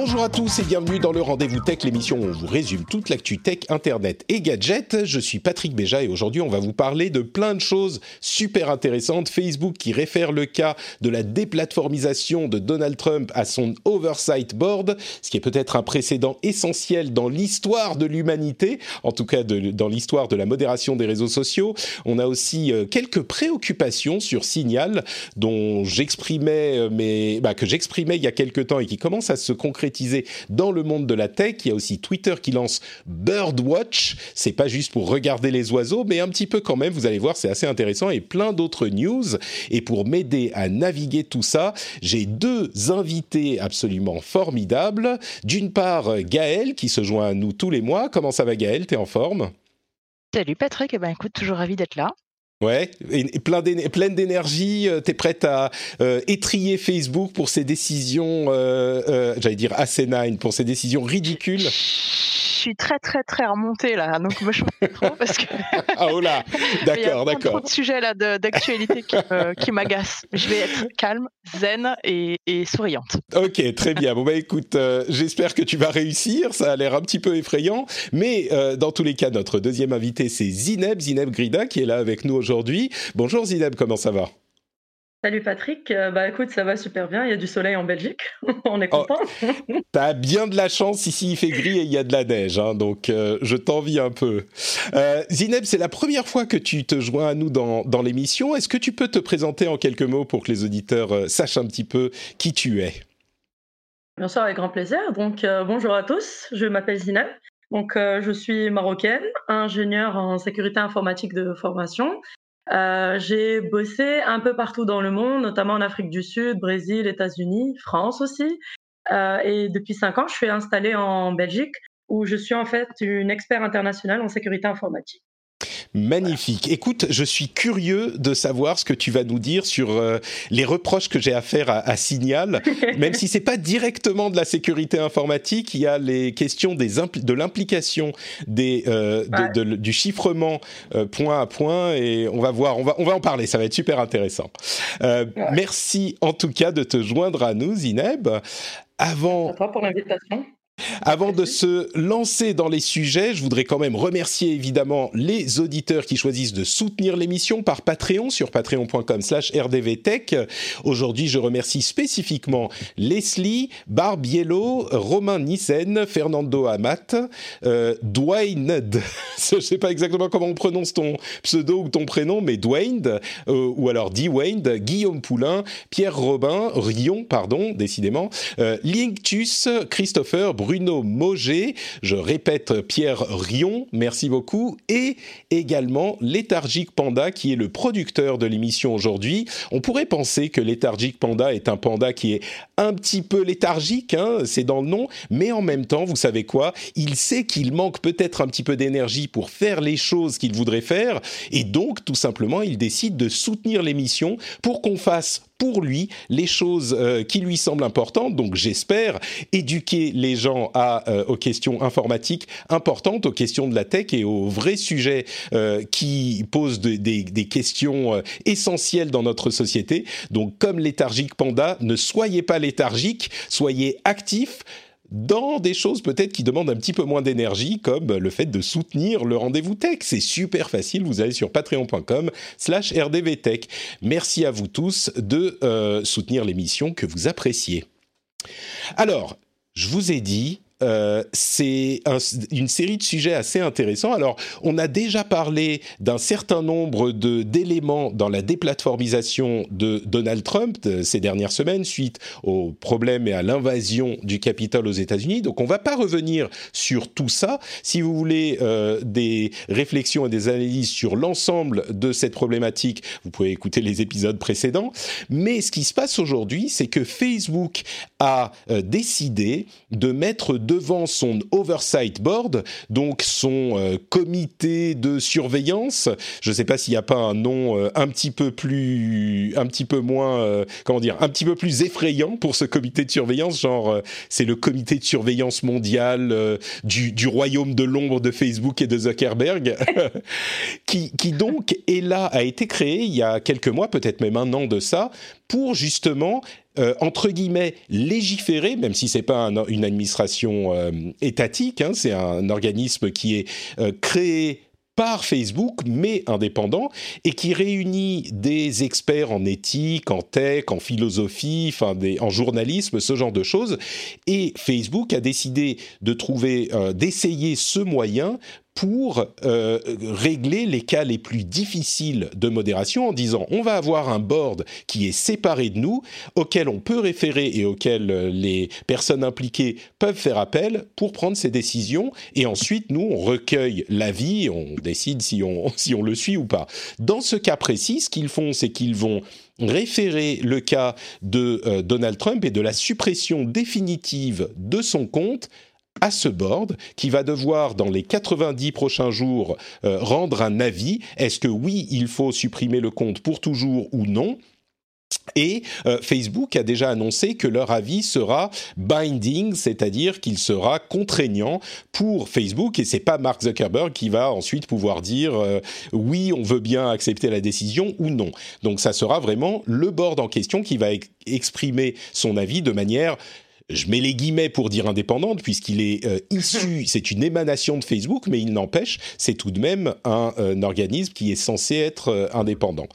Bonjour à tous et bienvenue dans le Rendez-vous Tech, l'émission où on vous résume toute l'actu tech, internet et gadgets. Je suis Patrick Béja et aujourd'hui on va vous parler de plein de choses super intéressantes. Facebook qui réfère le cas de la déplatformisation de Donald Trump à son Oversight Board, ce qui est peut-être un précédent essentiel dans l'histoire de l'humanité, en tout cas dans l'histoire de la modération des réseaux sociaux. On a aussi euh, quelques préoccupations sur Signal dont j'exprimais, euh, bah, que j'exprimais il y a quelques temps et qui commencent à se concrétiser dans le monde de la tech. Il y a aussi Twitter qui lance Birdwatch. C'est pas juste pour regarder les oiseaux, mais un petit peu quand même. Vous allez voir, c'est assez intéressant et plein d'autres news. Et pour m'aider à naviguer tout ça, j'ai deux invités absolument formidables. D'une part, Gaël qui se joint à nous tous les mois. Comment ça va Gaël? T'es en forme? Salut Patrick, eh ben, écoute, toujours ravi d'être là. Ouais, plein d'énergie, euh, t'es prête à euh, étrier Facebook pour ses décisions, euh, j'allais dire asinine, pour ses décisions ridicules. Je suis très très très remontée là, donc me chauffe trop parce que. ah oh là, d'accord, d'accord. Trop de sujets là d'actualité qui, qui m'agacent. Je vais être calme, zen et, et, souriante. Ok, très bien. Bon bah écoute, j'espère que tu vas réussir. Ça a l'air un petit peu effrayant, mais dans tous les cas, notre deuxième invité c'est Zineb, Zineb Grida, qui est là avec nous aujourd'hui. Bonjour Zineb, comment ça va? Salut Patrick, euh, bah écoute, ça va super bien, il y a du soleil en Belgique, on est oh, content. T'as bien de la chance, ici il fait gris et il y a de la neige, hein, donc euh, je t'envie un peu. Euh, Zineb, c'est la première fois que tu te joins à nous dans, dans l'émission, est-ce que tu peux te présenter en quelques mots pour que les auditeurs euh, sachent un petit peu qui tu es? Bien sûr, avec grand plaisir. Donc bonjour à tous, je m'appelle Zineb, donc, je suis marocaine, ingénieure en sécurité informatique de formation euh, j'ai bossé un peu partout dans le monde, notamment en Afrique du Sud, Brésil, États-Unis, France aussi. Euh, et depuis cinq ans, je suis installée en Belgique où je suis en fait une experte internationale en sécurité informatique. Magnifique. Écoute, je suis curieux de savoir ce que tu vas nous dire sur euh, les reproches que j'ai à faire à, Signal. Même si c'est pas directement de la sécurité informatique, il y a les questions des de l'implication des euh, du chiffrement euh, point à point et on va voir, on va on va en parler. Ça va être super intéressant. Merci en tout cas de te joindre à nous, Zineb. Avant. À pour l'invitation. Avant de se lancer dans les sujets, je voudrais quand même remercier évidemment les auditeurs qui choisissent de soutenir l'émission par Patreon sur patreon.com slash rdvtech. Aujourd'hui, je remercie spécifiquement Leslie, Barbiello, Romain Nissen, Fernando Amat, euh, Dwayne, je sais pas exactement comment on prononce ton pseudo ou ton prénom, mais Dwayne, euh, ou alors Dwayne, Guillaume Poulain, Pierre Robin, Rion, pardon, décidément, euh, Linctus, Christopher, Bruno Moget, je répète Pierre Rion, merci beaucoup, et également Léthargique Panda qui est le producteur de l'émission aujourd'hui. On pourrait penser que Léthargique Panda est un panda qui est un petit peu léthargique, hein, c'est dans le nom, mais en même temps, vous savez quoi, il sait qu'il manque peut-être un petit peu d'énergie pour faire les choses qu'il voudrait faire, et donc tout simplement, il décide de soutenir l'émission pour qu'on fasse pour lui les choses euh, qui lui semblent importantes. Donc j'espère éduquer les gens à, euh, aux questions informatiques importantes, aux questions de la tech et aux vrais sujets euh, qui posent des, des, questions essentielles dans notre société. Donc comme léthargique panda, ne soyez pas léthargique, soyez actifs dans des choses peut-être qui demandent un petit peu moins d'énergie, comme le fait de soutenir le rendez-vous tech. C'est super facile, vous allez sur patreon.com slash rdvtech. Merci à vous tous de euh, soutenir l'émission que vous appréciez. Alors, je vous ai dit, euh, c'est une série de sujets assez intéressants. Alors, on a déjà parlé d'un certain nombre d'éléments dans la déplatformisation de Donald Trump ces dernières semaines suite aux problèmes et à l'invasion du Capitole aux États-Unis. Donc, on ne va pas revenir sur tout ça. Si vous voulez euh, des réflexions et des analyses sur l'ensemble de cette problématique, vous pouvez écouter les épisodes précédents. Mais ce qui se passe aujourd'hui, c'est que Facebook a euh, décidé de mettre devant son oversight board, donc son euh, comité de surveillance. Je ne sais pas s'il n'y a pas un nom euh, un petit peu plus, un petit peu moins, comment dire, un petit peu plus effrayant pour ce comité de surveillance. Genre, c'est le comité de surveillance mondial du, du, royaume de l'ombre de Facebook et de Zuckerberg, qui, qui donc est là, a été créé il y a quelques mois, peut-être même un an de ça, pour justement euh, entre guillemets légiférer, même si c'est pas une administration euh, étatique, hein, c'est un organisme qui est euh, créé par Facebook, mais indépendant, et qui réunit des experts en éthique, en tech, en philosophie, en journalisme, ce genre de choses. Et Facebook a décidé de trouver, d'essayer ce moyen pour euh, régler les cas les plus difficiles de modération en disant on va avoir un board qui est séparé de nous, auquel on peut référer et auquel euh, les personnes impliquées peuvent faire appel pour prendre ces décisions et ensuite nous on recueille l'avis, on décide si on, si on le suit ou pas. Dans ce cas précis, ce qu'ils font, c'est qu'ils vont référer le cas de euh, Donald Trump et de la suppression définitive de son compte à ce board qui va devoir, dans les 90 prochains jours, euh, rendre un avis. Est-ce que oui, il faut supprimer le compte pour toujours ou non? Et euh, Facebook a déjà annoncé que leur avis sera binding, c'est-à-dire qu'il sera contraignant pour Facebook. Et c'est pas Mark Zuckerberg qui va ensuite pouvoir dire euh, oui, on veut bien accepter la décision ou non. Donc ça sera vraiment le board en question qui va exprimer son avis de manière je mets les guillemets pour dire indépendante, puisqu'il est euh, issu, c'est une émanation de Facebook, mais il n'empêche, c'est tout de même un, euh, organisme qui est censé être euh, indépendant.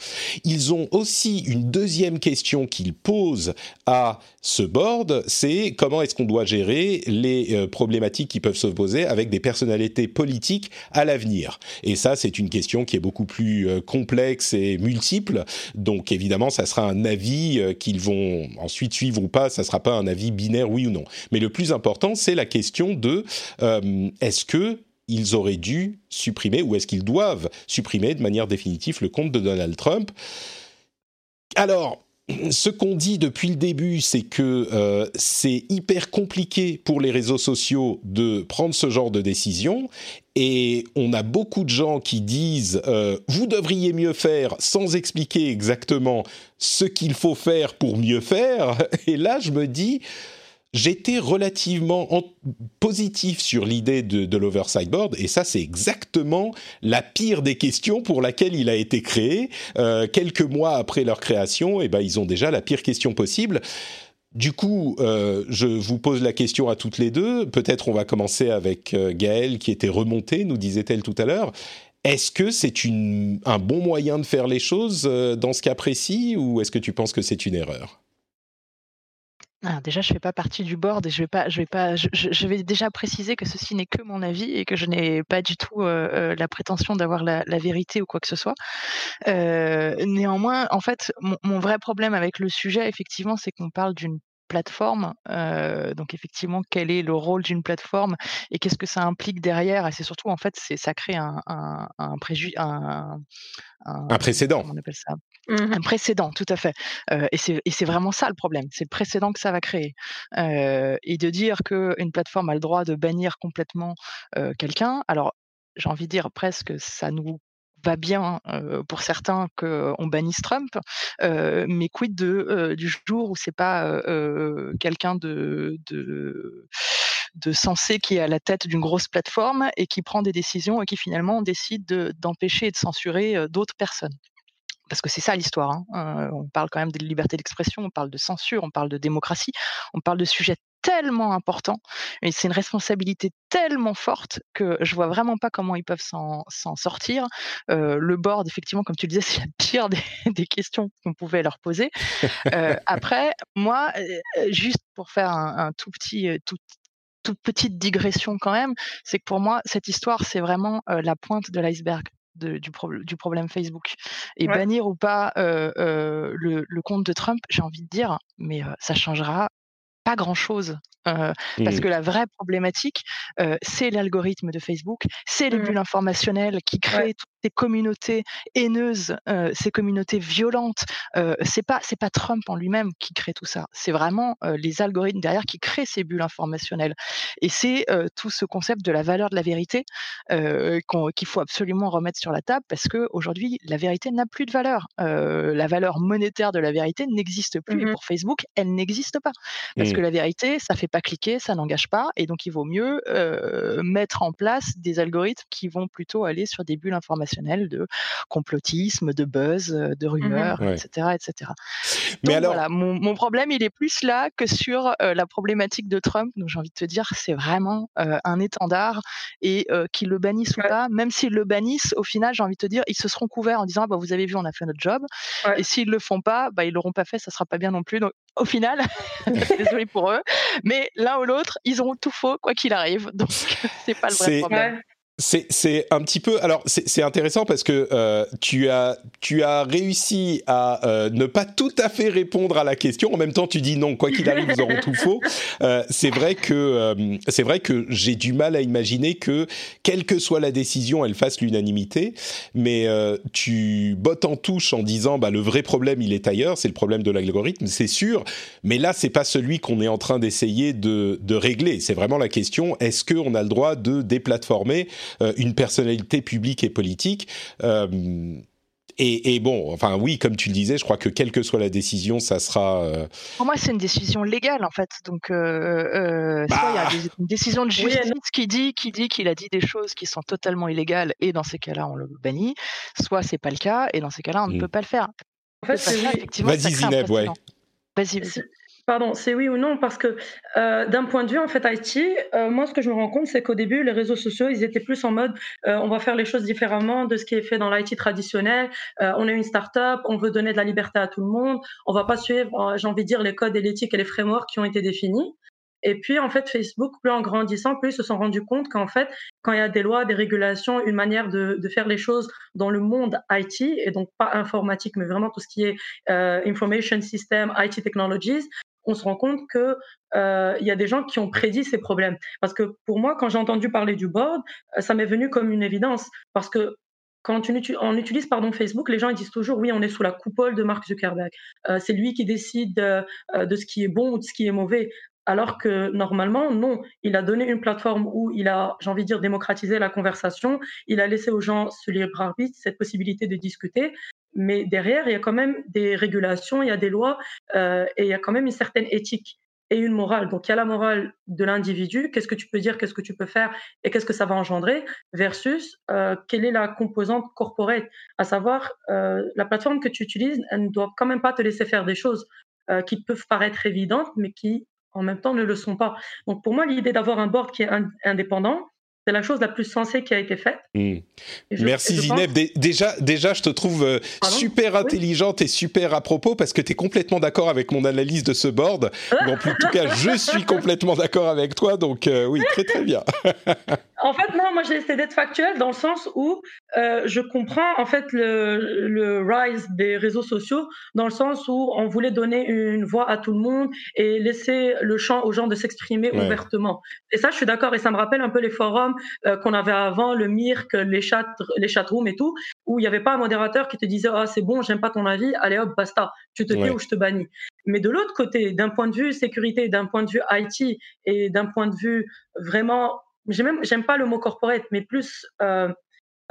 Ils ont aussi une deuxième question qu'ils posent à ce board, c'est comment est-ce qu'on doit gérer les problématiques qui peuvent se poser avec des personnalités politiques à l'avenir. Et ça, c'est une question qui est beaucoup plus complexe et multiple. Donc évidemment, ça sera un avis qu'ils vont ensuite suivre ou pas, ça sera pas un avis binaire oui ou non. Mais le plus important, c'est la question de euh, est-ce que ils auraient dû supprimer ou est-ce qu'ils doivent supprimer de manière définitive le compte de Donald Trump? Alors, ce qu'on dit depuis le début, c'est que euh, c'est hyper compliqué pour les réseaux sociaux de prendre ce genre de décision. Et on a beaucoup de gens qui disent euh, vous devriez mieux faire sans expliquer exactement ce qu'il faut faire pour mieux faire. Et là, je me dis j'étais relativement positif sur l'idée de, de l'oversight board, et ça c'est exactement la pire des questions pour laquelle il a été créé. Euh, quelques mois après leur création, et eh ben ils ont déjà la pire question possible. Du coup, euh, je vous pose la question à toutes les deux. Peut-être on va commencer avec euh, Gaëlle qui était remontée, nous disait-elle tout à l'heure. Est-ce que c'est un bon moyen de faire les choses euh, dans ce cas précis ou est-ce que tu penses que c'est une erreur? Ah, déjà, je fais pas partie du board et je vais pas, je vais pas, je, vais déjà préciser que ceci n'est que mon avis et que je n'ai pas du tout euh, euh, la prétention d'avoir la, vérité ou quoi que ce soit. Euh, néanmoins, en fait, mon, vrai problème avec le sujet, effectivement, c'est qu'on parle d'une plateforme. donc effectivement, quel est le rôle d'une plateforme et qu'est-ce que ça implique derrière Et c'est surtout en fait, ça crée un, un, un, un, précédent. On appelle ça? Mmh un précédent, tout à fait. et c'est vraiment ça le problème. C'est le précédent que ça va créer. et de dire qu'une plateforme a le droit de bannir complètement quelqu'un. Alors j'ai envie de dire presque ça nous va bien pour certains qu'on bannisse Trump, mais quid de, du jour où c'est pas quelqu'un de, de de sensé qui est à la tête d'une grosse plateforme et qui prend des décisions et qui finalement décide d'empêcher et de censurer d'autres personnes parce que c'est ça l'histoire. Hein. on parle quand même de liberté d'expression, on parle de censure, on parle de démocratie, on parle de sujets tellement importants et c'est une responsabilité tellement forte que je vois vraiment pas comment ils peuvent s'en sortir. le board, effectivement, comme tu le disais, c'est la pire des, questions qu'on pouvait leur poser. après, moi, juste pour faire un, tout petit, tout, toute petite digression quand même, c'est que pour moi, cette histoire, c'est vraiment la pointe de l'iceberg. du, du, problème Facebook. Et bannir ou pas le, le, compte de Trump, j'ai envie de dire, mais ça changera pas grand-chose. parce mmh. que la vraie problématique, c'est l'algorithme de Facebook, c'est les mmh. bulles informationnelles qui créent toutes ces communautés haineuses, ces communautés violentes. c'est pas c'est pas Trump en lui-même qui crée tout ça, c'est vraiment les algorithmes derrière qui créent ces bulles informationnelles. Et c'est tout ce concept de la valeur de la vérité qu'il faut absolument remettre sur la table parce que aujourd'hui la vérité n'a plus de valeur. la valeur monétaire de la vérité n'existe plus et mmh pour Facebook elle n'existe pas parce que la vérité ça fait pas cliquer, ça n'engage pas, et donc il vaut mieux mettre en place des algorithmes qui vont plutôt aller sur des bulles informationnelles de complotisme, de buzz, de mmh rumeurs, etc., etc. Mais alors, voilà, mon, problème, il est plus là que sur la problématique de Trump. Donc j'ai envie de te dire, c'est vraiment un étendard et qu'ils le bannissent ou pas, même s'ils le bannissent, au final, j'ai envie de te dire, ils se seront couverts en disant, bah, vous avez vu, on a fait notre job. Et s'ils le font pas, bah, ils l'auront pas fait, ça sera pas bien non plus. Donc au final, désolé pour eux, mais l'un ou l'autre, ils auront tout faux quoi qu'il arrive. Donc c'est pas le vrai problème. C'est un petit peu alors c'est intéressant parce que euh, tu as tu as réussi à euh, ne pas tout à fait répondre à la question. En même temps tu dis non. Quoi qu'il arrive ils auront tout faux. Euh, c'est vrai que c'est vrai que j'ai du mal à imaginer que quelle que soit la décision elle fasse l'unanimité. Mais tu bottes en touche en disant bah le vrai problème il est ailleurs. C'est le problème de l'algorithme c'est sûr. Mais là c'est pas celui qu'on est en train d'essayer de de régler. C'est vraiment la question est-ce que on a le droit de déplatformer euh, une personnalité publique et politique. Euh, et, bon, enfin oui, comme tu le disais, je crois que quelle que soit la décision, ça sera. Euh, Pour moi, c'est une décision légale en fait. Donc, euh, soit il y a bah. une décision de justice qui dit qui dit qu'il a dit des choses qui sont totalement illégales et dans ces cas-là, on le bannit. Soit c'est pas le cas et dans ces cas-là, on ne mm. peut pas le faire. En fait, Vas-y Zineb, ouais. Vas-y, vas-y. Pardon, c'est oui ou non parce que euh, d'un point de vue en fait IT, euh, moi ce que je me rends compte c'est qu'au début les réseaux sociaux ils étaient plus en mode euh, on va faire les choses différemment de ce qui est fait dans l'IT traditionnel. on est une start-up, on veut donner de la liberté à tout le monde, on va pas suivre j'ai envie de dire les codes et l'éthique et les frameworks qui ont été définis. Et puis en fait Facebook plus en grandissant plus ils se sont rendus compte qu'en fait quand il y a des lois, des régulations, une manière de, de faire les choses dans le monde IT et donc pas informatique mais vraiment tout ce qui est information system, IT technologies on se rend compte que euh, il y a des gens qui ont prédit ces problèmes. Parce que pour moi, quand j'ai entendu parler du board, euh, ça m'est venu comme une évidence. Parce que quand on utilise pardon, Facebook, les gens disent toujours oui, on est sous la coupole de Mark Zuckerberg. Euh, c'est lui qui décide de ce qui est bon ou de ce qui est mauvais. Alors que normalement, non, il a donné une plateforme où il a, j'ai envie de dire, démocratisé la conversation. Il a laissé aux gens ce libre arbitre, cette possibilité de discuter mais derrière, il y a quand même des régulations, il y a des lois euh, et il y a quand même une certaine éthique et une morale. Donc il y a la morale de l'individu, qu'est-ce que tu peux dire, qu'est-ce que tu peux faire et qu'est-ce que ça va engendrer, versus euh, quelle est la composante corporate, à savoir euh, la plateforme que tu utilises, elle ne doit quand même pas te laisser faire des choses euh, qui peuvent paraître évidentes, mais qui en même temps ne le sont pas. Donc pour moi, l'idée d'avoir un board qui est indépendant, c'est la chose la plus sensée qui a été faite. Hmm. Merci Zineb. Déjà, déjà, je te trouve euh, super intelligente et super à propos parce que tu es complètement d'accord avec mon analyse de ce board. en tout cas, je suis complètement d'accord avec toi. Donc euh, oui, très très bien. en fait, non, moi j'ai essayé d'être factuel dans le sens où euh, je comprends en fait le, le, rise des réseaux sociaux dans le sens où on voulait donner une voix à tout le monde et laisser le champ aux gens de s'exprimer ouvertement. Et ça, je suis d'accord et ça me rappelle un peu les forums euh, qu'on avait avant, le MIRC, les chat, les chatrooms et tout, où il n'y avait pas un modérateur qui te disait ah c'est bon, j'aime pas ton avis, allez hop basta, tu te tais ou je te bannis. Mais de l'autre côté, d'un point de vue sécurité, d'un point de vue IT et d'un point de vue vraiment, j'aime j'aime pas le mot corporate, mais plus euh,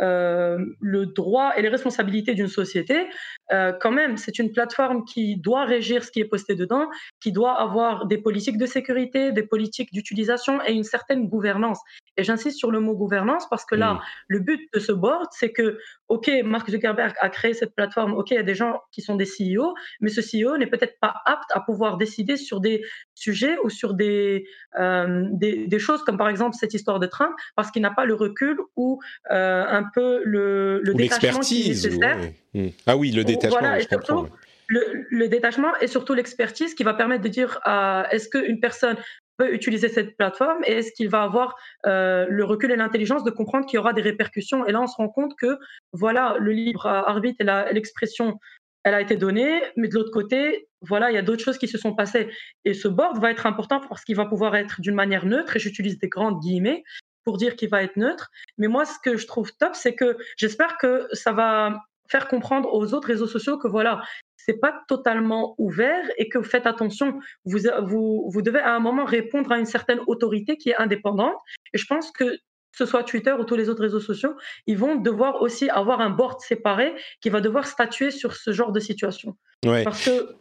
euh, le droit et les responsabilités d'une société, euh, quand même, c'est une plateforme qui doit régir ce qui est posté dedans, qui doit avoir des politiques de sécurité, des politiques d'utilisation et une certaine gouvernance. Et j'insiste sur le mot gouvernance parce que là, le but de ce board, c'est que, OK, Mark Zuckerberg a créé cette plateforme, OK, il y a des gens qui sont des CEO, mais ce CEO n'est peut-être pas apte à pouvoir décider sur des sujets ou sur des, euh, des, des, choses comme par exemple cette histoire de train parce qu'il n'a pas le recul ou un un peu le, le détachement qui est nécessaire. Hmm. Ah oui, le détachement. Voilà, je comprends, le, le, détachement et surtout l'expertise qui va permettre de dire euh, est-ce qu'une personne peut utiliser cette plateforme et est-ce qu'il va avoir euh, le recul et l'intelligence de comprendre qu'il y aura des répercussions? Et là, on se rend compte que voilà, le libre arbitre et l'expression, elle a été donnée, mais de l'autre côté, voilà, il y a d'autres choses qui se sont passées. Et ce board va être important parce qu'il va pouvoir être d'une manière neutre, et j'utilise des grandes guillemets pour dire qu'il va être neutre. Mais moi, ce que je trouve top, c'est que j'espère que ça va faire comprendre aux autres réseaux sociaux que voilà, c'est pas totalement ouvert et que faites attention. Vous, vous, vous devez à un moment répondre à une certaine autorité qui est indépendante. Et je pense que ce soit Twitter ou tous les autres réseaux sociaux, ils vont devoir aussi avoir un board séparé qui va devoir statuer sur ce genre de situation. Ouais. Parce que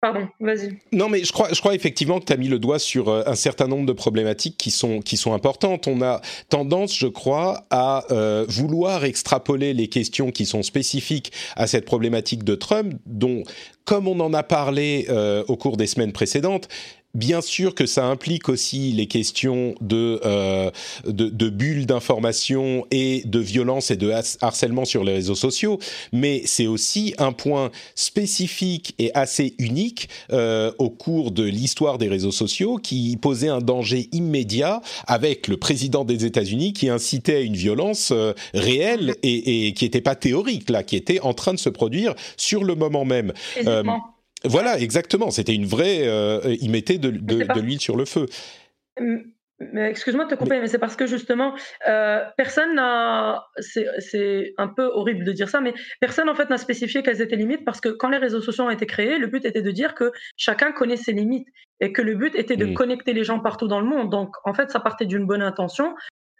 Pardon, vas-y. Non, mais je crois, je crois effectivement que tu as mis le doigt sur euh, un certain nombre de problématiques qui sont, qui sont importantes. On a tendance, je crois, à euh, vouloir extrapoler les questions qui sont spécifiques à cette problématique de Trump, dont, comme on en a parlé euh, au cours des semaines précédentes, Bien sûr que ça implique aussi les questions de, euh, de, de, bulles d'information et de violence et de harcèlement sur les réseaux sociaux, mais c'est aussi un point spécifique et assez unique euh, au cours de l'histoire des réseaux sociaux qui posait un danger immédiat avec le président des États-Unis qui incitait à une violence euh, réelle et, et qui n'était pas théorique là, qui était en train de se produire sur le moment même. Voilà, exactement. C'était une vraie. Euh, il mettait de, de, l'huile sur le feu. Excuse-moi de te couper, mais, c'est parce que justement, euh, personne n'a. C'est un peu horrible de dire ça, mais personne en fait n'a spécifié quelles étaient les limites parce que quand les réseaux sociaux ont été créés, le but était de dire que chacun connaît ses limites et que le but était de mm. connecter les gens partout dans le monde. Donc en fait, ça partait d'une bonne intention,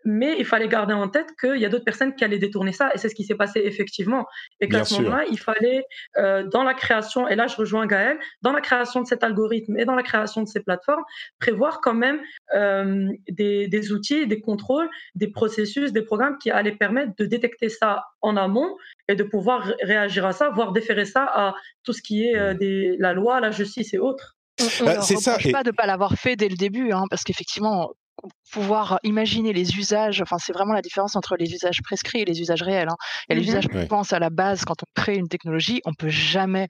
mais il fallait garder en tête qu'il y a d'autres personnes qui allaient détourner ça, et c'est ce qui s'est passé effectivement. Et qu'à ce moment-là, il fallait, euh, dans la création, et là je rejoins Gaël, dans la création de cet algorithme et dans la création de ces plateformes, prévoir quand même euh, des, des, outils, des contrôles, des processus, des programmes qui allaient permettre de détecter ça en amont et de pouvoir réagir à ça, voire déférer ça à tout ce qui est euh, mmh. des, la loi, la justice et autres. On ne bah, reproche pas de ne pas l'avoir fait dès le début, hein, parce qu'effectivement, pouvoir imaginer les usages, enfin c'est vraiment la différence entre les usages prescrits et les usages réels. Hein. Il y a les usages qu'on pense à la base quand on crée une technologie, on peut jamais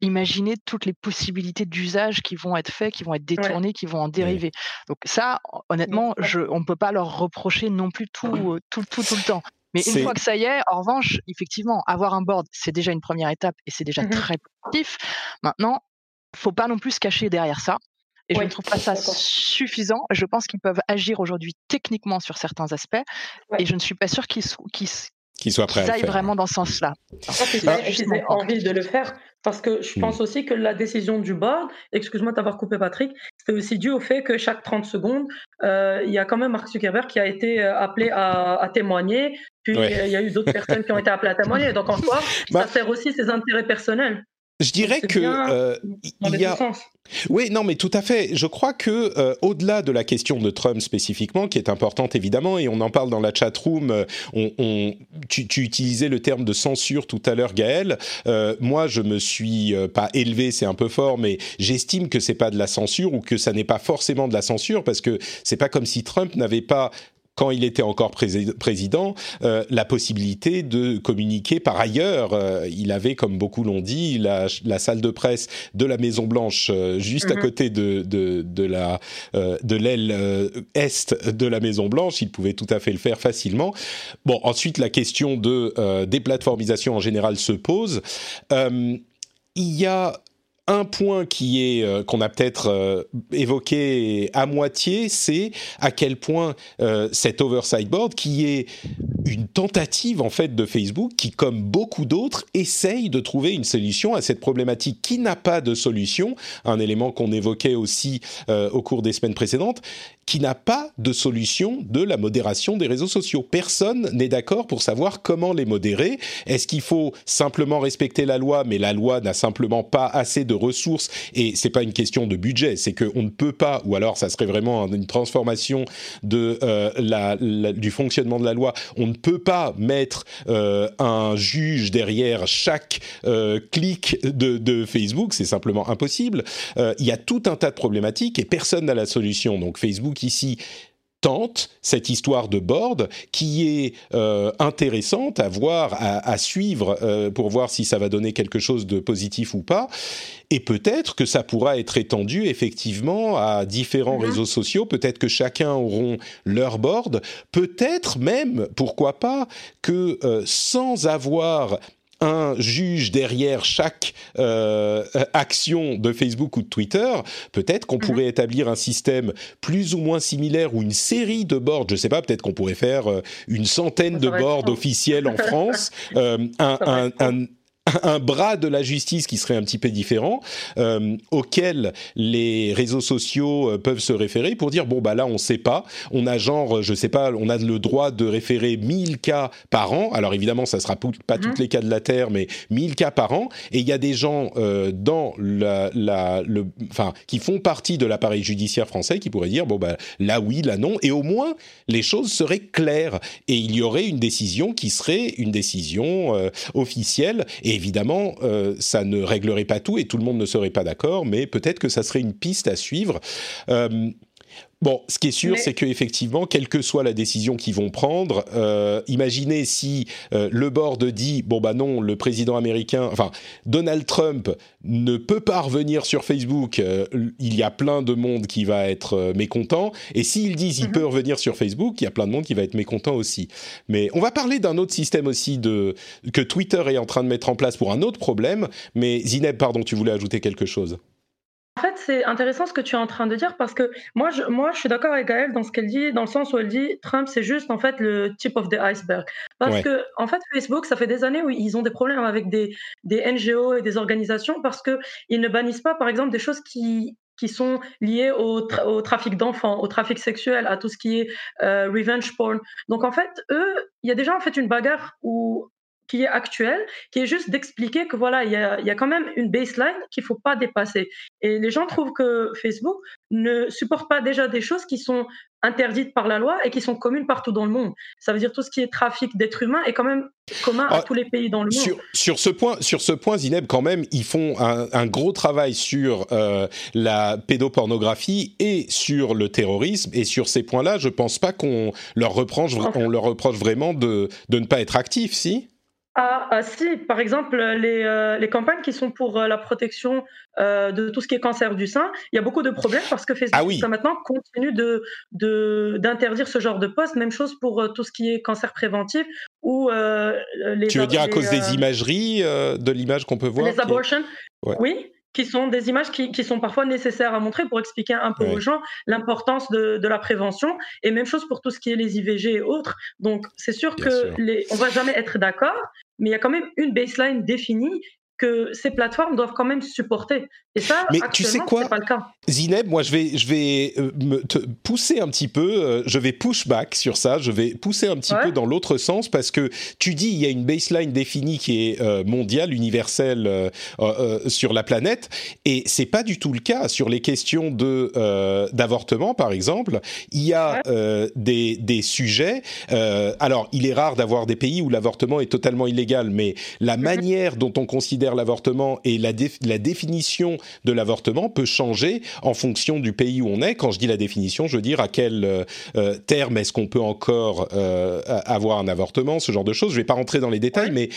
imaginer toutes les possibilités d'usage qui vont être faits, qui vont être détournés, qui vont en dériver. Donc ça, honnêtement, je, on ne peut pas leur reprocher non plus tout, euh, tout, tout, tout le temps. Mais une fois que ça y est, en revanche, effectivement, avoir un board, c'est déjà une première étape et c'est déjà mmh très positif. Maintenant, faut pas non plus se cacher derrière ça. Et je ne trouve pas ça suffisant. Je pense qu'ils peuvent agir aujourd'hui techniquement sur certains aspects. Et je ne suis pas sûre qu'ils qu soient prêts aillent vraiment dans ce sens-là. J'ai envie de le faire parce que je pense hmm. aussi que la décision du board, excuse-moi d'avoir coupé Patrick, c'était aussi dû au fait que chaque 30 secondes, euh, il y a quand même Mark Zuckerberg qui a été euh, appelé à, à témoigner, puis il y a eu d'autres personnes qui ont été appelées à témoigner. Donc en soi, bah ça sert aussi ses intérêts personnels. Je dirais que euh, il y a. Oui, non, mais tout à fait. Je crois que euh, au-delà de la question de Trump spécifiquement, qui est importante évidemment, et on en parle dans la chat room. Euh, on, on tu, tu, utilisais le terme de censure tout à l'heure, Gaël. Euh, moi, je me suis euh, pas élevé, c'est un peu fort, mais j'estime que c'est pas de la censure ou que ça n'est pas forcément de la censure parce que c'est pas comme si Trump n'avait pas quand il était encore président, euh, la possibilité de communiquer par ailleurs. Euh, il avait, comme beaucoup l'ont dit, la, la, salle de presse de la Maison Blanche euh, juste à mhm. côté de, de, de la de l'aile est de la Maison Blanche. Il pouvait tout à fait le faire facilement. Bon, ensuite la question de déplatformisation en général se pose. il y a un point qui est euh, qu'on a peut-être euh, évoqué à moitié, c'est à quel point euh, cet oversight board, qui est une tentative en fait de Facebook, qui comme beaucoup d'autres essaye de trouver une solution à cette problématique qui n'a pas de solution, un élément qu'on évoquait aussi au cours des semaines précédentes, qui n'a pas de solution de la modération des réseaux sociaux. Personne n'est d'accord pour savoir comment les modérer. Est-ce qu'il faut simplement respecter la loi, mais la loi n'a simplement pas assez de ressources et c'est pas une question de budget, c'est qu'on ne peut pas, ou alors ça serait vraiment une transformation de euh, la, du fonctionnement de la loi. On ne peut pas mettre euh, un juge derrière chaque euh, clic de, de Facebook, c'est simplement impossible. Il y a tout un tas de problématiques et personne n'a la solution. Donc Facebook ici tente cette histoire de board qui est euh, intéressante à voir, à, suivre euh, pour voir si ça va donner quelque chose de positif ou pas. Et peut-être que ça pourra être étendu effectivement à différents mhm. réseaux sociaux. Peut-être que chacun auront leur board. Peut-être même, pourquoi pas, que euh, sans avoir un juge derrière chaque euh, action de Facebook ou de Twitter, peut-être qu'on mhm. pourrait établir un système plus ou moins similaire ou une série de boards, je sais pas, peut-être qu'on pourrait faire euh, une centaine de boards officiels en France, euh, un, un, un bras de la justice qui serait un petit peu différent, euh, auquel les réseaux sociaux euh, peuvent se référer pour dire bon bah là on sait pas, on a genre je sais pas, on a le droit de référer 1000 cas par an. Alors évidemment ça sera pas tous mhm. les cas de la terre, mais 1000 cas par an. Et il y a des gens euh, dans la, la le, enfin qui font partie de l'appareil judiciaire français qui pourraient dire bon bah là oui, là non, et au moins les choses seraient claires et il y aurait une décision qui serait une décision euh, officielle et évidemment, euh, ça ne réglerait pas tout et tout le monde ne serait pas d'accord, mais peut-être que ça serait une piste à suivre. Euh, Bon, ce qui est sûr, c'est qu'effectivement, quelle que soit la décision qu'ils vont prendre, euh, imaginez si euh, le board dit bon bah non, le président américain, enfin Donald Trump ne peut pas revenir sur Facebook, euh, il y a plein de monde qui va être mécontent, et s'ils disent il mhm. peut revenir sur Facebook, il y a plein de monde qui va être mécontent aussi. Mais on va parler d'un autre système aussi de que Twitter est en train de mettre en place pour un autre problème. Mais Zineb, pardon, tu voulais ajouter quelque chose? En fait, c'est intéressant ce que tu es en train de dire parce que moi, je, moi, je suis d'accord avec Gaëlle dans ce qu'elle dit, dans le sens où elle dit Trump, c'est juste en fait le tip of the iceberg. Parce que, en fait, Facebook, ça fait des années où ils ont des problèmes avec des, des NGO et des organisations parce qu'ils ne bannissent pas, par exemple, des choses qui, qui sont liées au, au trafic d'enfants, au trafic sexuel, à tout ce qui est euh, revenge porn. Donc en fait, eux, il y a déjà en fait une bagarre où qui est actuel, qui est juste d'expliquer que voilà, il y a, y a, quand même une baseline qu'il faut pas dépasser. Et les gens trouvent que Facebook ne supporte pas déjà des choses qui sont interdites par la loi et qui sont communes partout dans le monde. Ça veut dire tout ce qui est trafic d'êtres humains est quand même commun à ah, tous les pays dans le monde. Sur, ce point, sur ce point, Zineb, quand même, ils font un, gros travail sur euh, la pédopornographie et sur le terrorisme. Et sur ces points-là, je pense pas qu'on leur reproche, on leur reproche vraiment de, de ne pas être actifs, si? Ah, ah, si, par exemple, les, euh, les, campagnes qui sont pour euh, la protection euh, de tout ce qui est cancer du sein, il y a beaucoup de problèmes parce que Facebook ah maintenant continue de, d'interdire ce genre de poste. Même chose pour tout ce qui est cancer préventif ou les. Tu veux dire à cause des imageries, de l'image qu'on peut voir Les abortions, oui qui sont des images qui, qui, sont parfois nécessaires à montrer pour expliquer un peu aux gens l'importance de, de, la prévention. Et même chose pour tout ce qui est les IVG et autres. Donc, c'est sûr qu'on que les, on va jamais être d'accord, mais il y a quand même une baseline définie que ces plateformes doivent quand même supporter. Et ça, Mais tu sais quoi, pas le cas. Zineb, moi je vais, je vais euh, me te pousser un petit peu, euh, je vais push back sur ça, je vais pousser un petit peu dans l'autre sens parce que tu dis il y a une baseline définie qui est euh, mondiale, universelle sur la planète, et c'est pas du tout le cas sur les questions de d'avortement par exemple. Il y a des, des sujets. alors il est rare d'avoir des pays où l'avortement est totalement illégal, mais la mhm. manière dont on considère l'avortement et la, la définition de l'avortement peut changer en fonction du pays où on est. Quand je dis la définition, je veux dire à quel euh, euh, terme est-ce qu'on peut encore euh, avoir un avortement, ce genre de choses. Je ne vais pas rentrer dans les détails, mais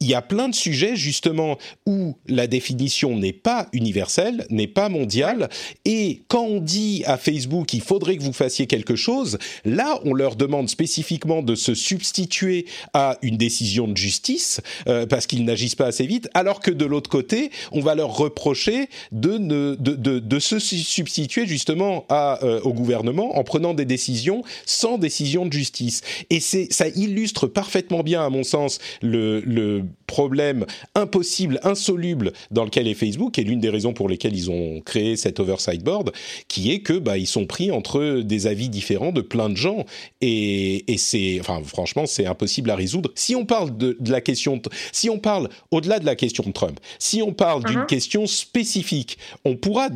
il y a plein de sujets justement où la définition n'est pas universelle, n'est pas mondiale, et quand on dit à Facebook qu'il faudrait que vous fassiez quelque chose, là on leur demande spécifiquement de se substituer à une décision de justice euh, parce qu'ils n'agissent pas assez vite, alors que de l'autre côté on va leur reprocher de, ne, de, de, de se substituer justement à, euh, au gouvernement en prenant des décisions sans décision de justice. Et ça illustre parfaitement bien à mon sens le, le problème impossible, insoluble dans lequel est Facebook, et l'une des raisons pour lesquelles ils ont créé cet oversight board, qui est que bah, ils sont pris entre des avis différents de plein de gens, et, et c'est, enfin, franchement, c'est impossible à résoudre. Si on parle de, de la question, si on parle au-delà de la question de Trump, si on parle d'une uh-huh. question spécifique, on pourra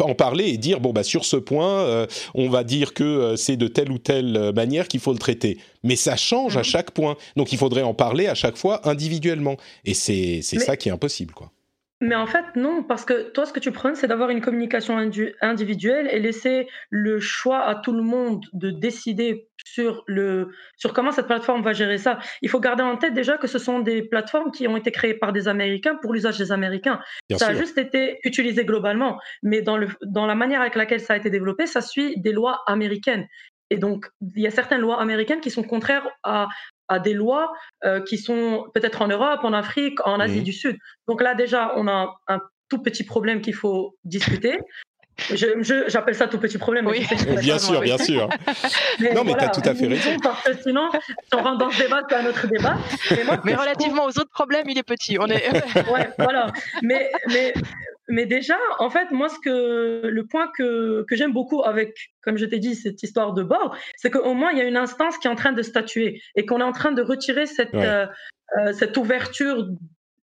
en parler et dire bon bah sur ce point, euh, on va dire que euh, c'est de telle ou telle manière qu'il faut le traiter mais ça change à mhm. chaque point. Donc il faudrait en parler à chaque fois individuellement. Et c'est ça qui est impossible, quoi. Mais en fait, non, parce que toi, ce que tu prends, c'est d'avoir une communication individuelle et laisser le choix à tout le monde de décider sur, le, sur comment cette plateforme va gérer ça. Il faut garder en tête déjà que ce sont des plateformes qui ont été créées par des Américains pour l'usage des Américains. ça a juste été utilisé globalement, mais dans, le, dans la manière avec laquelle ça a été développé, ça suit des lois américaines. Et donc, il y a certaines lois américaines qui sont contraires à, à des lois euh, qui sont peut-être en Europe, en Afrique, en Asie mmh. du Sud. Donc là, déjà, on a un tout petit problème qu'il faut discuter. J'appelle ça tout petit problème. Oui. Bien sûr, bien sûr. non, mais tu as tout à fait raison. Parce que sinon, si on rentre dans ce débat, c'est un autre débat. Mais, relativement aux autres problèmes, il est petit. On est... ouais, voilà. Mais, mais mais déjà, en fait, moi, ce que, le point que, que j'aime beaucoup avec, comme je t'ai dit, cette histoire de bord, c'est qu'au moins, il y a une instance qui est en train de statuer et qu'on est en train de retirer cette, euh, euh, cette ouverture,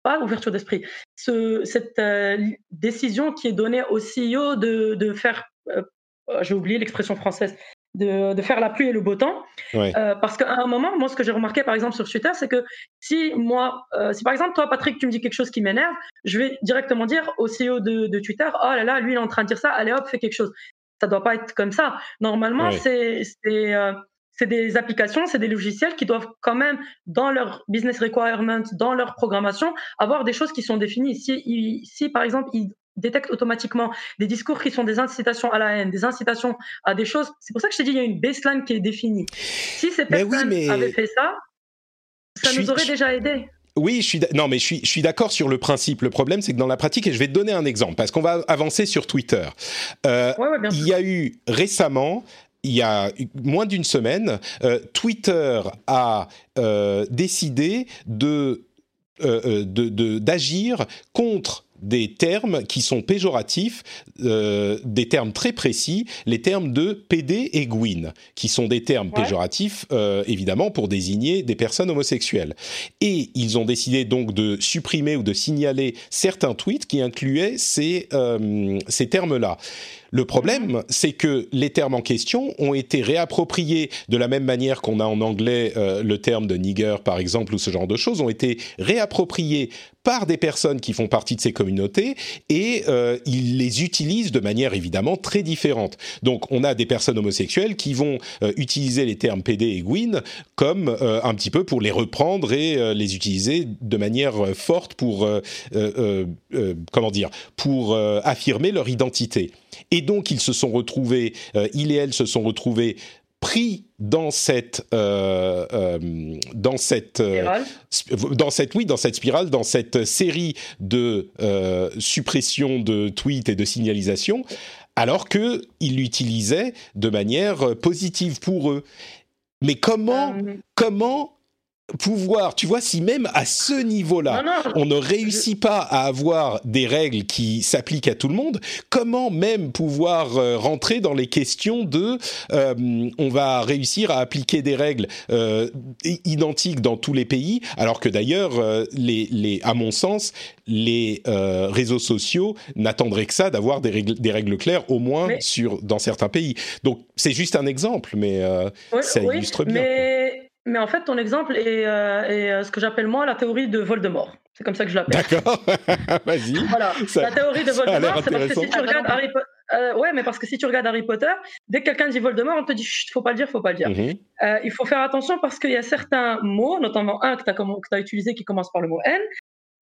pas ouverture d'esprit, ce, cette euh, décision qui est donnée au CEO de, de faire, j'ai oublié l'expression française, de, faire la pluie et le beau temps. Euh, parce qu'à un moment, moi, ce que j'ai remarqué, par exemple, sur Twitter, c'est que si moi, euh, si par exemple, toi, Patrick, tu me dis quelque chose qui m'énerve, je vais directement dire au CEO de, Twitter, oh là là, lui, il est en train de dire ça, allez hop, fais quelque chose. Ça doit pas être comme ça. Normalement, c'est euh, c'est des applications, c'est des logiciels qui doivent quand même, dans leur business requirement, dans leur programmation, avoir des choses qui sont définies. Si, si par exemple, ils détecte automatiquement des discours qui sont des incitations à la haine, des incitations à des choses. C'est pour ça que je t'ai dit, il y a une baseline qui est définie. Si ces personnes avaient fait ça, ça nous aurait déjà aidé. Oui, je suis non, mais je suis, je suis d'accord sur le principe. Le problème, c'est que dans la pratique, et je vais te donner un exemple, parce qu'on va avancer sur Twitter. Euh, il y a eu récemment il y a moins d'une semaine, euh, Twitter a euh, décidé de d'agir contre des termes qui sont péjoratifs, euh, des termes très précis, les termes de PD et Gwyn, qui sont des termes péjoratifs, euh, évidemment, pour désigner des personnes homosexuelles. Et ils ont décidé donc de supprimer ou de signaler certains tweets qui incluaient ces, euh, ces termes-là. Le problème, c'est que les termes en question ont été réappropriés de la même manière qu'on a en anglais le terme de nigger, par exemple, ou ce genre de choses, ont été réappropriés par des personnes qui font partie de ces communautés et euh, ils les utilisent de manière évidemment très différente. Donc on a des personnes homosexuelles qui vont euh, utiliser les termes PD et Gwyn comme euh, un petit peu pour les reprendre et les utiliser de manière forte pour comment dire pour affirmer leur identité. Et donc ils se sont retrouvés, il et elle se sont retrouvés pris dans cette euh, euh, dans cette euh, dans cette oui dans cette spirale dans cette série de suppression de tweets et de signalisation alors que ils l'utilisaient de manière positive pour eux. Mais comment comment pouvoir, tu vois, si même à ce niveau-là, on ne réussit pas à avoir des règles qui s'appliquent à tout le monde, comment même pouvoir euh, rentrer dans les questions de, euh, on va réussir à appliquer des règles euh, identiques dans tous les pays, alors que d'ailleurs, les, les, à mon sens, les réseaux sociaux n'attendraient que ça d'avoir des règles, des règles claires, au moins sur dans certains pays. Donc c'est juste un exemple, mais ça illustre bien. Mais en fait, ton exemple est, euh, euh, ce que j'appelle moi la théorie de Voldemort. C'est comme ça que je l'appelle. D'accord, vas-y. Voilà, la théorie de Voldemort, c'est parce que si tu regardes Harry Potter, euh, ouais, mais parce que si tu regardes Harry Potter, dès que quelqu'un dit Voldemort, on te dit Chut, faut pas le dire, faut pas le dire. Mhm. il faut faire attention parce qu'il y a certains mots, notamment un que tu as, as, utilisé qui commence par le mot N,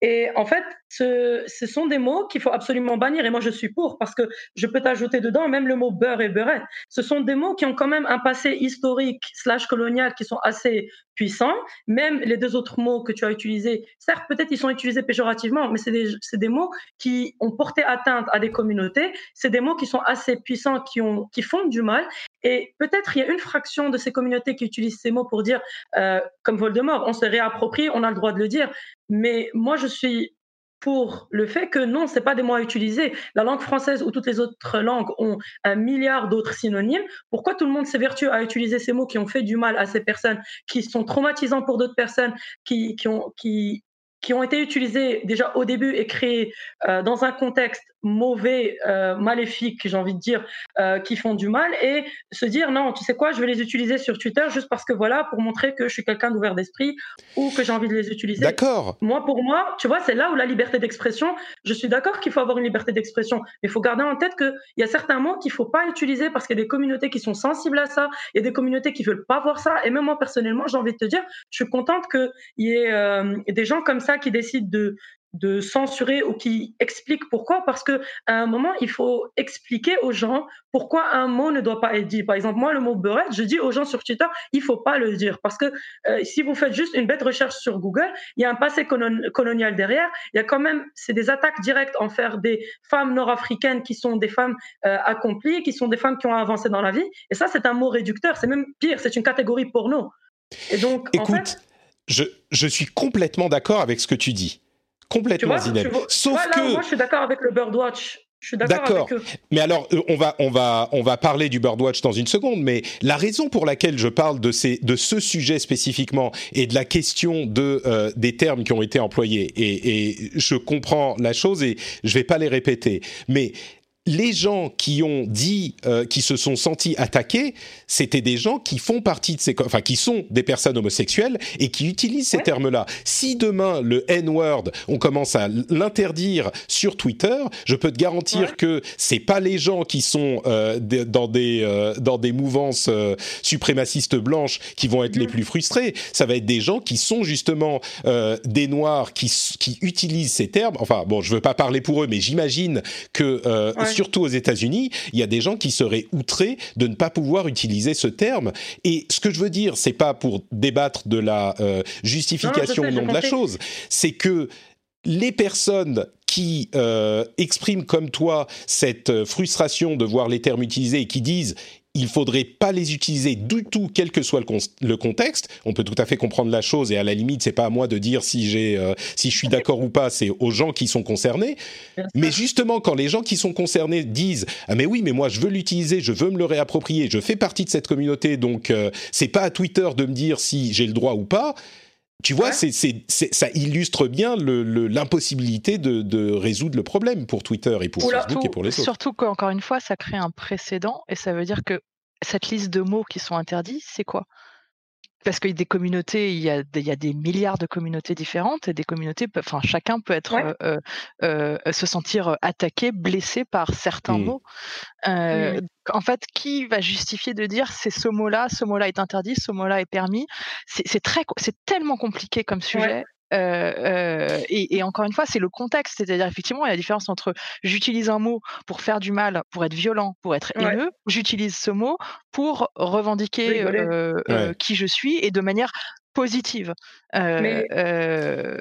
et en fait, ce, sont des mots qu'il faut absolument bannir. Et moi, je suis pour parce que je peux t'ajouter dedans même le mot beurre et beurette. Ce sont des mots qui ont quand même un passé historique slash colonial qui sont assez puissants. Même les deux autres mots que tu as utilisés, certes, peut-être ils sont utilisés péjorativement, mais c'est des, des, mots qui ont porté atteinte à des communautés. C'est des mots qui sont assez puissants, qui, ont, qui font du mal. Et peut-être il y a une fraction de ces communautés qui utilisent ces mots pour dire, euh, comme Voldemort, on se réapproprie, on a le droit de le dire. Mais moi, je suis pour le fait que non, c'est pas des mots à utiliser. La langue française ou toutes les autres langues ont un milliard d'autres synonymes. Pourquoi tout le monde s'évertue à utiliser ces mots qui ont fait du mal à ces personnes, qui sont traumatisants pour d'autres personnes, qui, qui, ont, qui, ont été utilisés déjà au début et créés euh, dans un contexte mauvais, euh, maléfique, j'ai envie de dire, euh, qui font du mal, et se dire non, tu sais quoi, je vais les utiliser sur Twitter juste parce que voilà, pour montrer que je suis quelqu'un d'ouvert d'esprit ou que j'ai envie de les utiliser. D'accord. Moi, pour moi, tu vois, c'est là où la liberté d'expression, je suis d'accord qu'il faut avoir une liberté d'expression, mais il faut garder en tête qu'il y a certains mots qu'il faut pas utiliser parce qu'il y a des communautés qui sont sensibles à ça, il y a des communautés qui veulent pas voir ça, et même moi, personnellement, j'ai envie de te dire, je suis contente qu'il y ait des gens comme ça qui décident de, de censurer ou qui expliquent pourquoi, parce que à un moment, il faut expliquer aux gens pourquoi un mot ne doit pas être dit. Par exemple, moi, le mot beurette, je dis aux gens sur Twitter, il faut pas le dire, parce que euh, si vous faites juste une bête recherche sur Google, il y a un passé colonial derrière. Il y a quand même, c'est des attaques directes envers des femmes nord-africaines qui sont des femmes euh, accomplies, qui sont des femmes qui ont avancé dans la vie. Et ça, c'est un mot réducteur. C'est même pire, c'est une catégorie porno. Et donc, Écoute, en fait, je, je suis complètement d'accord avec ce que tu dis. Complètement, Zineb. Sauf que... Moi, je suis d'accord avec le Birdwatch. Je suis d'accord. Mais alors, euh, on va, on, va, on va parler du Birdwatch dans une seconde, mais la raison pour laquelle je parle de, ces, de ce sujet spécifiquement et de la question de, euh, des termes qui ont été employés, et, et je comprends la chose et je vais pas les répéter, mais les gens qui ont dit, euh, qui se sont sentis attaqués, c'était des gens qui font partie de ces, enfin qui sont des personnes homosexuelles et qui utilisent ces termes-là. Si demain le N-word, on commence à l'interdire sur Twitter, je peux te garantir que c'est pas les gens qui sont euh, dans des euh, dans des mouvances suprémacistes blanches qui vont être les mm. plus frustrés. Ça va être des gens qui sont justement des noirs qui qui utilisent ces termes. Enfin bon, je veux pas parler pour eux, mais j'imagine que surtout aux États-Unis, il y a des gens qui seraient outrés de ne pas pouvoir utiliser ce terme. Et ce que je veux dire, c'est pas pour débattre de la euh, justification ou non de la chose, c'est que les personnes qui euh, expriment comme toi cette euh, frustration de voir les termes utilisés et qui disent il faudrait pas les utiliser du tout, quel que soit le, contexte. On peut tout à fait comprendre la chose et à la limite, c'est pas à moi de dire si j'ai, euh, si je suis d'accord ou pas. C'est aux gens qui sont concernés. Mais justement, quand les gens qui sont concernés disent ah mais oui, mais moi je veux l'utiliser, je veux me le réapproprier, je fais partie de cette communauté, donc euh, c'est pas à Twitter de me dire si j'ai le droit ou pas. Tu vois, ça illustre bien l'impossibilité de, de, résoudre le problème pour Twitter et pour Facebook et pour les autres. Surtout qu'encore une fois, ça crée un précédent et ça veut dire que cette liste de mots qui sont interdits, c'est quoi? Parce qu'il y a des communautés, il y a, des, il y a des milliards de communautés différentes et des communautés, enfin chacun peut être euh, euh, euh, se sentir attaqué, blessé par certains mmh. mots. Mmh. En fait, qui va justifier de dire c'est ce mot-là, ce mot-là est interdit, ce mot-là est permis? C'est très, c'est tellement compliqué comme sujet. Euh, et, et, encore une fois, c'est le contexte, c'est-à-dire effectivement, il y a la différence entre j'utilise un mot pour faire du mal, pour être violent, pour être haineux, j'utilise ce mot pour revendiquer euh, qui je suis et de manière positive. Mais...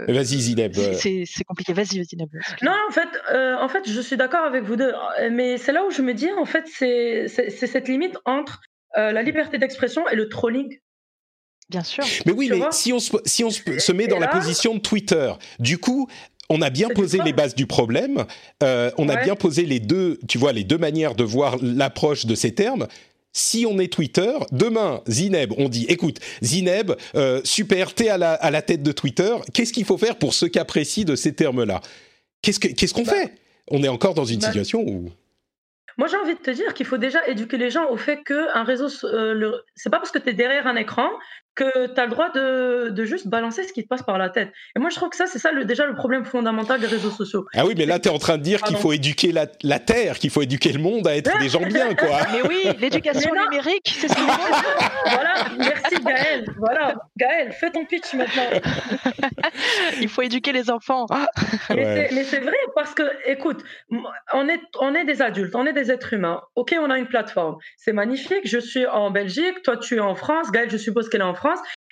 vas-y Zineb. C'est compliqué. Vas-y Zineb. Non, en fait, en fait, je suis d'accord avec vous deux, mais c'est là où je me dis, en fait, c'est cette limite entre la liberté d'expression et le trolling. Bien sûr. Mais oui, mais si on, se, si on se, met dans la position de Twitter, du coup, on a bien posé les bases du problème. Euh, on a bien posé les deux, tu vois, les deux manières de voir l'approche de ces termes. Si on est Twitter, demain, Zineb, on dit, écoute, Zineb, euh, super, t'es à la, à la tête de Twitter, qu'est-ce qu'il faut faire pour ceux qui apprécient de ces termes-là? Qu'est-ce qu'on ce bah fait? On est encore dans une bah situation où... Moi, j'ai envie de te dire qu'il faut déjà éduquer les gens au fait qu'un réseau, euh, c'est pas parce que tu es derrière un écran que tu as le droit de, de, juste balancer ce qui te passe par la tête. Et moi, je crois que ça, c'est ça le, déjà le problème fondamental des réseaux sociaux. Ah oui, mais là, tu es en train de dire qu'il faut éduquer la, la Terre, qu'il faut éduquer le monde à être des gens bien, quoi. Mais oui, l'éducation numérique, c'est ce qu'il faut. voilà, merci Gaël. Voilà, Gaël, fais ton pitch maintenant. Il faut éduquer les enfants. Mais c'est vrai, parce que, écoute, on est, on est des adultes, on est des êtres humains. Ok, on a une plateforme. C'est magnifique. Je suis en Belgique, toi, tu es en France. Gaël, je suppose qu'elle est en France.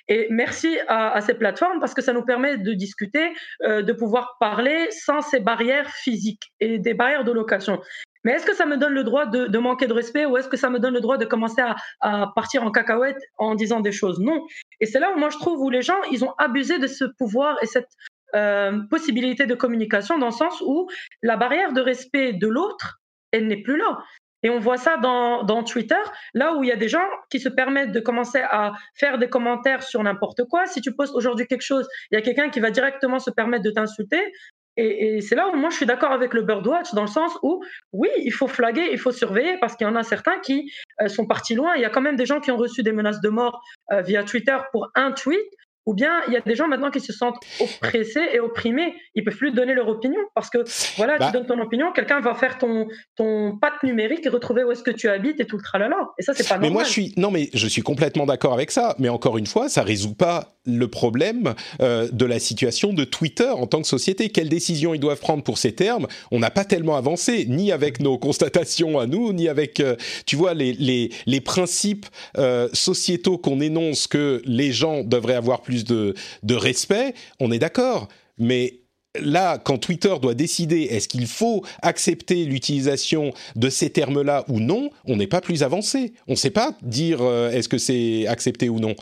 Et merci à, ces plateformes parce que ça nous permet de discuter, euh, de pouvoir parler sans ces barrières physiques et des barrières de location. Mais est-ce que ça me donne le droit de, manquer de respect ou est-ce que ça me donne le droit de commencer à, partir en cacahuète en disant des choses? Non. Et c'est là où moi je trouve où les gens, ils ont abusé de ce pouvoir et cette euh, possibilité de communication dans le sens où la barrière de respect de l'autre, elle n'est plus là. Et on voit ça dans, Twitter, là où il y a des gens qui se permettent de commencer à faire des commentaires sur n'importe quoi. Si tu postes aujourd'hui quelque chose, il y a quelqu'un qui va directement se permettre de t'insulter. Et, et c'est là où moi je suis d'accord avec le Birdwatch dans le sens où oui, il faut flaguer, il faut surveiller parce qu'il y en a certains qui euh, sont partis loin. Il y a quand même des gens qui ont reçu des menaces de mort euh, via Twitter pour un tweet ou bien il y a des gens maintenant qui se sentent oppressés et opprimés. Ils peuvent plus donner leur opinion parce que voilà, Bah. tu donnes ton opinion, quelqu'un va faire ton ton patte numérique et retrouver où est-ce que tu habites et tout le tralala. Et ça c'est pas Mais normal. moi, je suis non, mais je suis complètement d'accord avec ça. Mais encore une fois, ça résout pas le problème euh, de la situation de Twitter en tant que société. Quelles décisions ils doivent prendre pour ces termes On n'a pas tellement avancé, ni avec nos constatations à nous, ni avec, euh, tu vois, les les les principes euh, sociétaux qu'on énonce que les gens devraient avoir plus de respect. On est d'accord, mais Là, quand Twitter doit décider est-ce qu'il faut accepter l'utilisation de ces termes-là ou non, on n'est pas plus avancé. On ne sait pas dire euh, est-ce que c'est accepté ou non.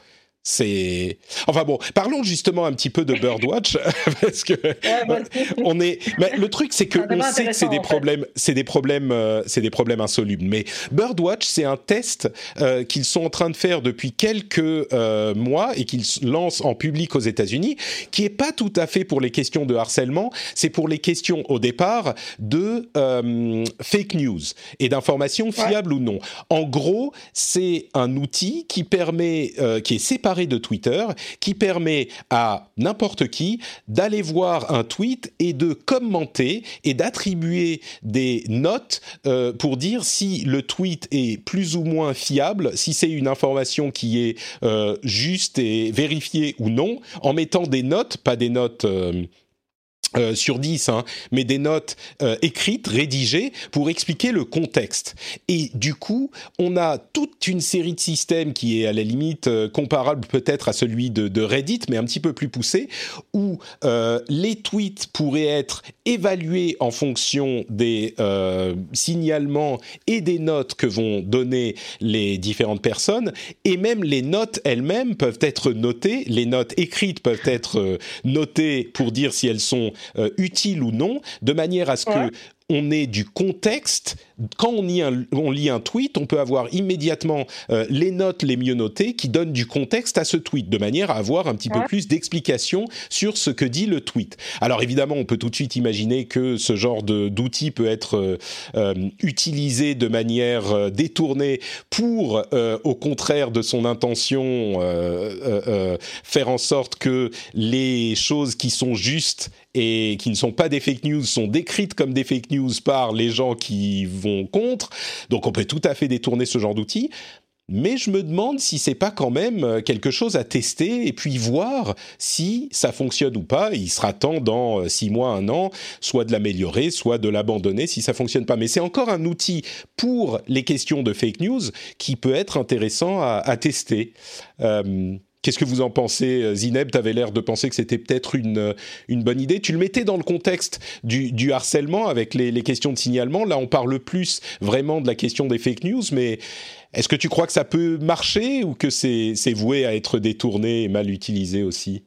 C'est enfin bon. Parlons justement un petit peu de Birdwatch parce que Ouais, on est. Mais le truc, c'est que on sait que c'est des en fait. problèmes, c'est des problèmes, euh, c'est des problèmes insolubles. Mais Birdwatch, c'est un test euh, qu'ils sont en train de faire depuis quelques euh, mois et qu'ils lancent en public aux États-Unis, qui est pas tout à fait pour les questions de harcèlement. C'est pour les questions au départ de fake news et d'informations fiables ou non. En gros, c'est un outil qui permet, qui est séparé de Twitter, qui permet à n'importe qui d'aller voir un tweet et de commenter et d'attribuer des notes euh, pour dire si le tweet est plus ou moins fiable, si c'est une information qui est euh, juste et vérifiée ou non, en mettant des notes, pas des notes... euh, euh, sur 10, hein, mais des notes euh, écrites, rédigées, pour expliquer le contexte. Et du coup, on a toute une série de systèmes qui est à la limite euh, comparable peut-être à celui de, de Reddit, mais un petit peu plus poussé, où euh, les tweets pourraient être évalués en fonction des euh, signalements et des notes que vont donner les différentes personnes, et même les notes elles-mêmes peuvent être notées, les notes écrites peuvent être euh, notées pour dire si elles sont euh, utiles ou non, de manière à ce Ouais. que on ait du contexte. Quand on lit un, on lit un tweet, on peut avoir immédiatement euh, les notes les mieux notées qui donnent du contexte à ce tweet, de manière à avoir un petit peu plus d'explications sur ce que dit le tweet. Alors évidemment, on peut tout de suite imaginer que ce genre d'outil peut être euh, euh, utilisé de manière détournée pour, au contraire de son intention, faire en sorte que les choses qui sont justes et qui ne sont pas des fake news sont décrites comme des fake news par les gens qui vont contre. Donc on peut tout à fait détourner ce genre d'outil. Mais je me demande si c'est pas quand même euh, quelque chose à tester et puis voir si ça fonctionne ou pas. Il sera temps dans euh, six mois, un an, soit de l'améliorer, soit de l'abandonner si ça fonctionne pas. Mais c'est encore un outil pour les questions de fake news qui peut être intéressant à, à tester. Euh, Qu'est-ce que vous en pensez, euh, Zineb? Tu avais l'air de penser que c'était peut-être une, euh, une bonne idée. Tu le mettais dans le contexte du, du harcèlement avec les, les questions de signalement. Là, on parle plus vraiment de la question des fake news, mais est-ce que tu crois que ça peut marcher ou que c'est c'est voué à être détourné et mal utilisé aussi?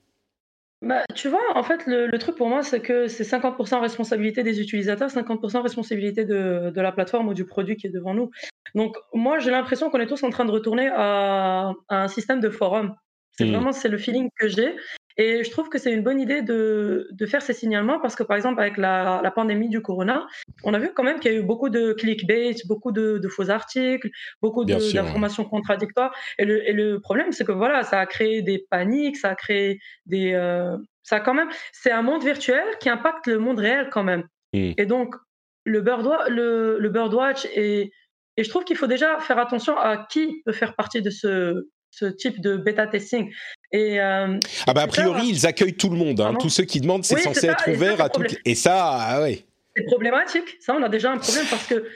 Bah, tu vois, en fait, le, le truc pour moi, c'est que c'est 50% responsabilité des utilisateurs, 50% responsabilité de, de la plateforme ou du produit qui est devant nous. Donc, moi, j'ai l'impression qu'on est tous en train de retourner à, à un système de forum. C'est Mm. vraiment, c'est le feeling que j'ai. Et je trouve que c'est une bonne idée de, de faire ces signalements parce que, par exemple, avec la, la pandémie du corona, on a vu quand même qu'il y a eu beaucoup de clickbait, beaucoup de, de faux articles, beaucoup ouais. d'informations contradictoires. Et le, et le problème, c'est que voilà, ça a créé des paniques, ça a créé des, euh, ça a quand même, c'est un monde virtuel qui impacte le monde réel quand même. Mm. Et donc, le, Birdwa- le, le Birdwatch, et, et je trouve qu'il faut déjà faire attention à qui peut faire partie de ce, ce type de bêta testing. Et, euh, Ah bah a priori, ils accueillent tout le monde. Hein. Tous ceux qui demandent, c'est Oui, censé être ça, ouvert à problème. Et ça, ah ouais. c'est problématique. Ça, on a déjà un problème parce que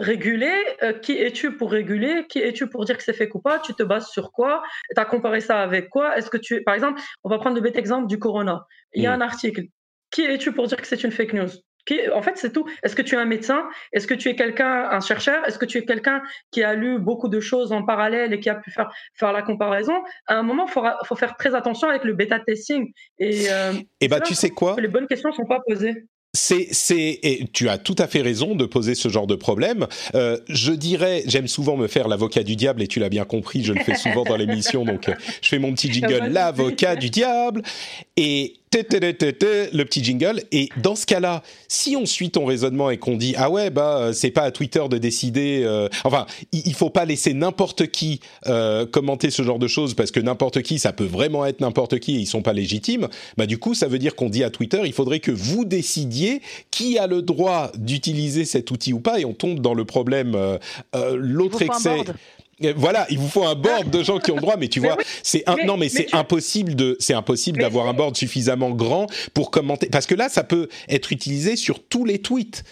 réguler, euh, qui es-tu pour réguler Qui es-tu pour dire que c'est fake ou pas Tu te bases sur quoi Tu as comparé ça avec quoi? Est-ce que tu, par exemple, on va prendre le bête exemple du corona. Il y a Mm. un article. Qui es-tu pour dire que c'est une fake news? En fait, c'est tout. Est-ce que tu es un médecin? Est-ce que tu es quelqu'un, un chercheur? Est-ce que tu es quelqu'un qui a lu beaucoup de choses en parallèle et qui a pu faire, faire la comparaison? À un moment, il faut, faire très attention avec le bêta testing. Et, euh, Et bah c'est là tu sais quoi? les bonnes questions sont pas posées. c'est, c'est, et tu as tout à fait raison de poser ce genre de problème. Euh, je dirais, j'aime souvent me faire l'avocat du diable, et tu l'as bien compris, je le fais souvent dans l'émission, donc euh, je fais mon petit jingle, l'avocat du diable. Et le petit jingle. Et dans ce cas-là, si on suit ton raisonnement et qu'on dit ah ouais bah euh, c'est pas à Twitter de décider, euh, enfin il, faut pas laisser n'importe qui euh, commenter ce genre de choses parce que n'importe qui ça peut vraiment être n'importe qui et ils sont pas légitimes. Bah du coup ça veut dire qu'on dit à Twitter il faudrait que vous décidiez qui a le droit d'utiliser cet outil ou pas et on tombe dans le problème l'autre excès. Voilà, il vous faut un board de gens qui ont droit, mais tu vois, c'est un, non, mais, c'est impossible de, c'est impossible d'avoir un board suffisamment grand pour commenter, parce que là, ça peut être utilisé sur tous les tweets.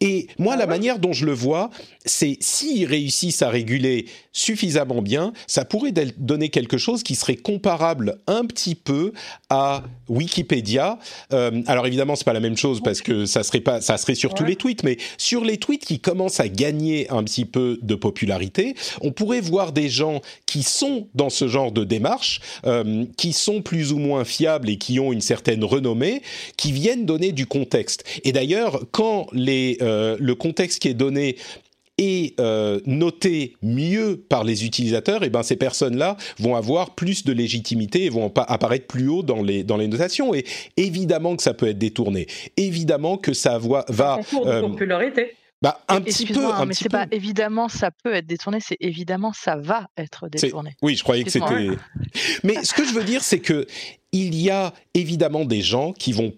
Et moi, la ah manière dont je le vois, c'est s'ils réussissent à réguler suffisamment bien, ça pourrait donner quelque chose qui serait comparable un petit peu à Wikipédia. Euh, alors évidemment, c'est pas la même chose parce que ça serait pas, ça serait sur tous les tweets, mais sur les tweets qui commencent à gagner un petit peu de popularité, on pourrait voir des gens qui sont dans ce genre de démarche, euh, qui sont plus ou moins fiables et qui ont une certaine renommée, qui viennent donner du contexte. Et d'ailleurs, quand les, euh, le contexte qui est donné et euh, noté mieux par les utilisateurs, et eh ben ces personnes-là vont avoir plus de légitimité et vont apparaître plus haut dans les dans les notations. Et évidemment que ça peut être détourné. Évidemment que ça va. va euh, popularité. Bah, un petit peu, un mais c'est pas évidemment ça peut être détourné, c'est évidemment ça va être détourné. Oui, je croyais que c'était. mais ce que je veux dire, c'est que il y a évidemment des gens qui vont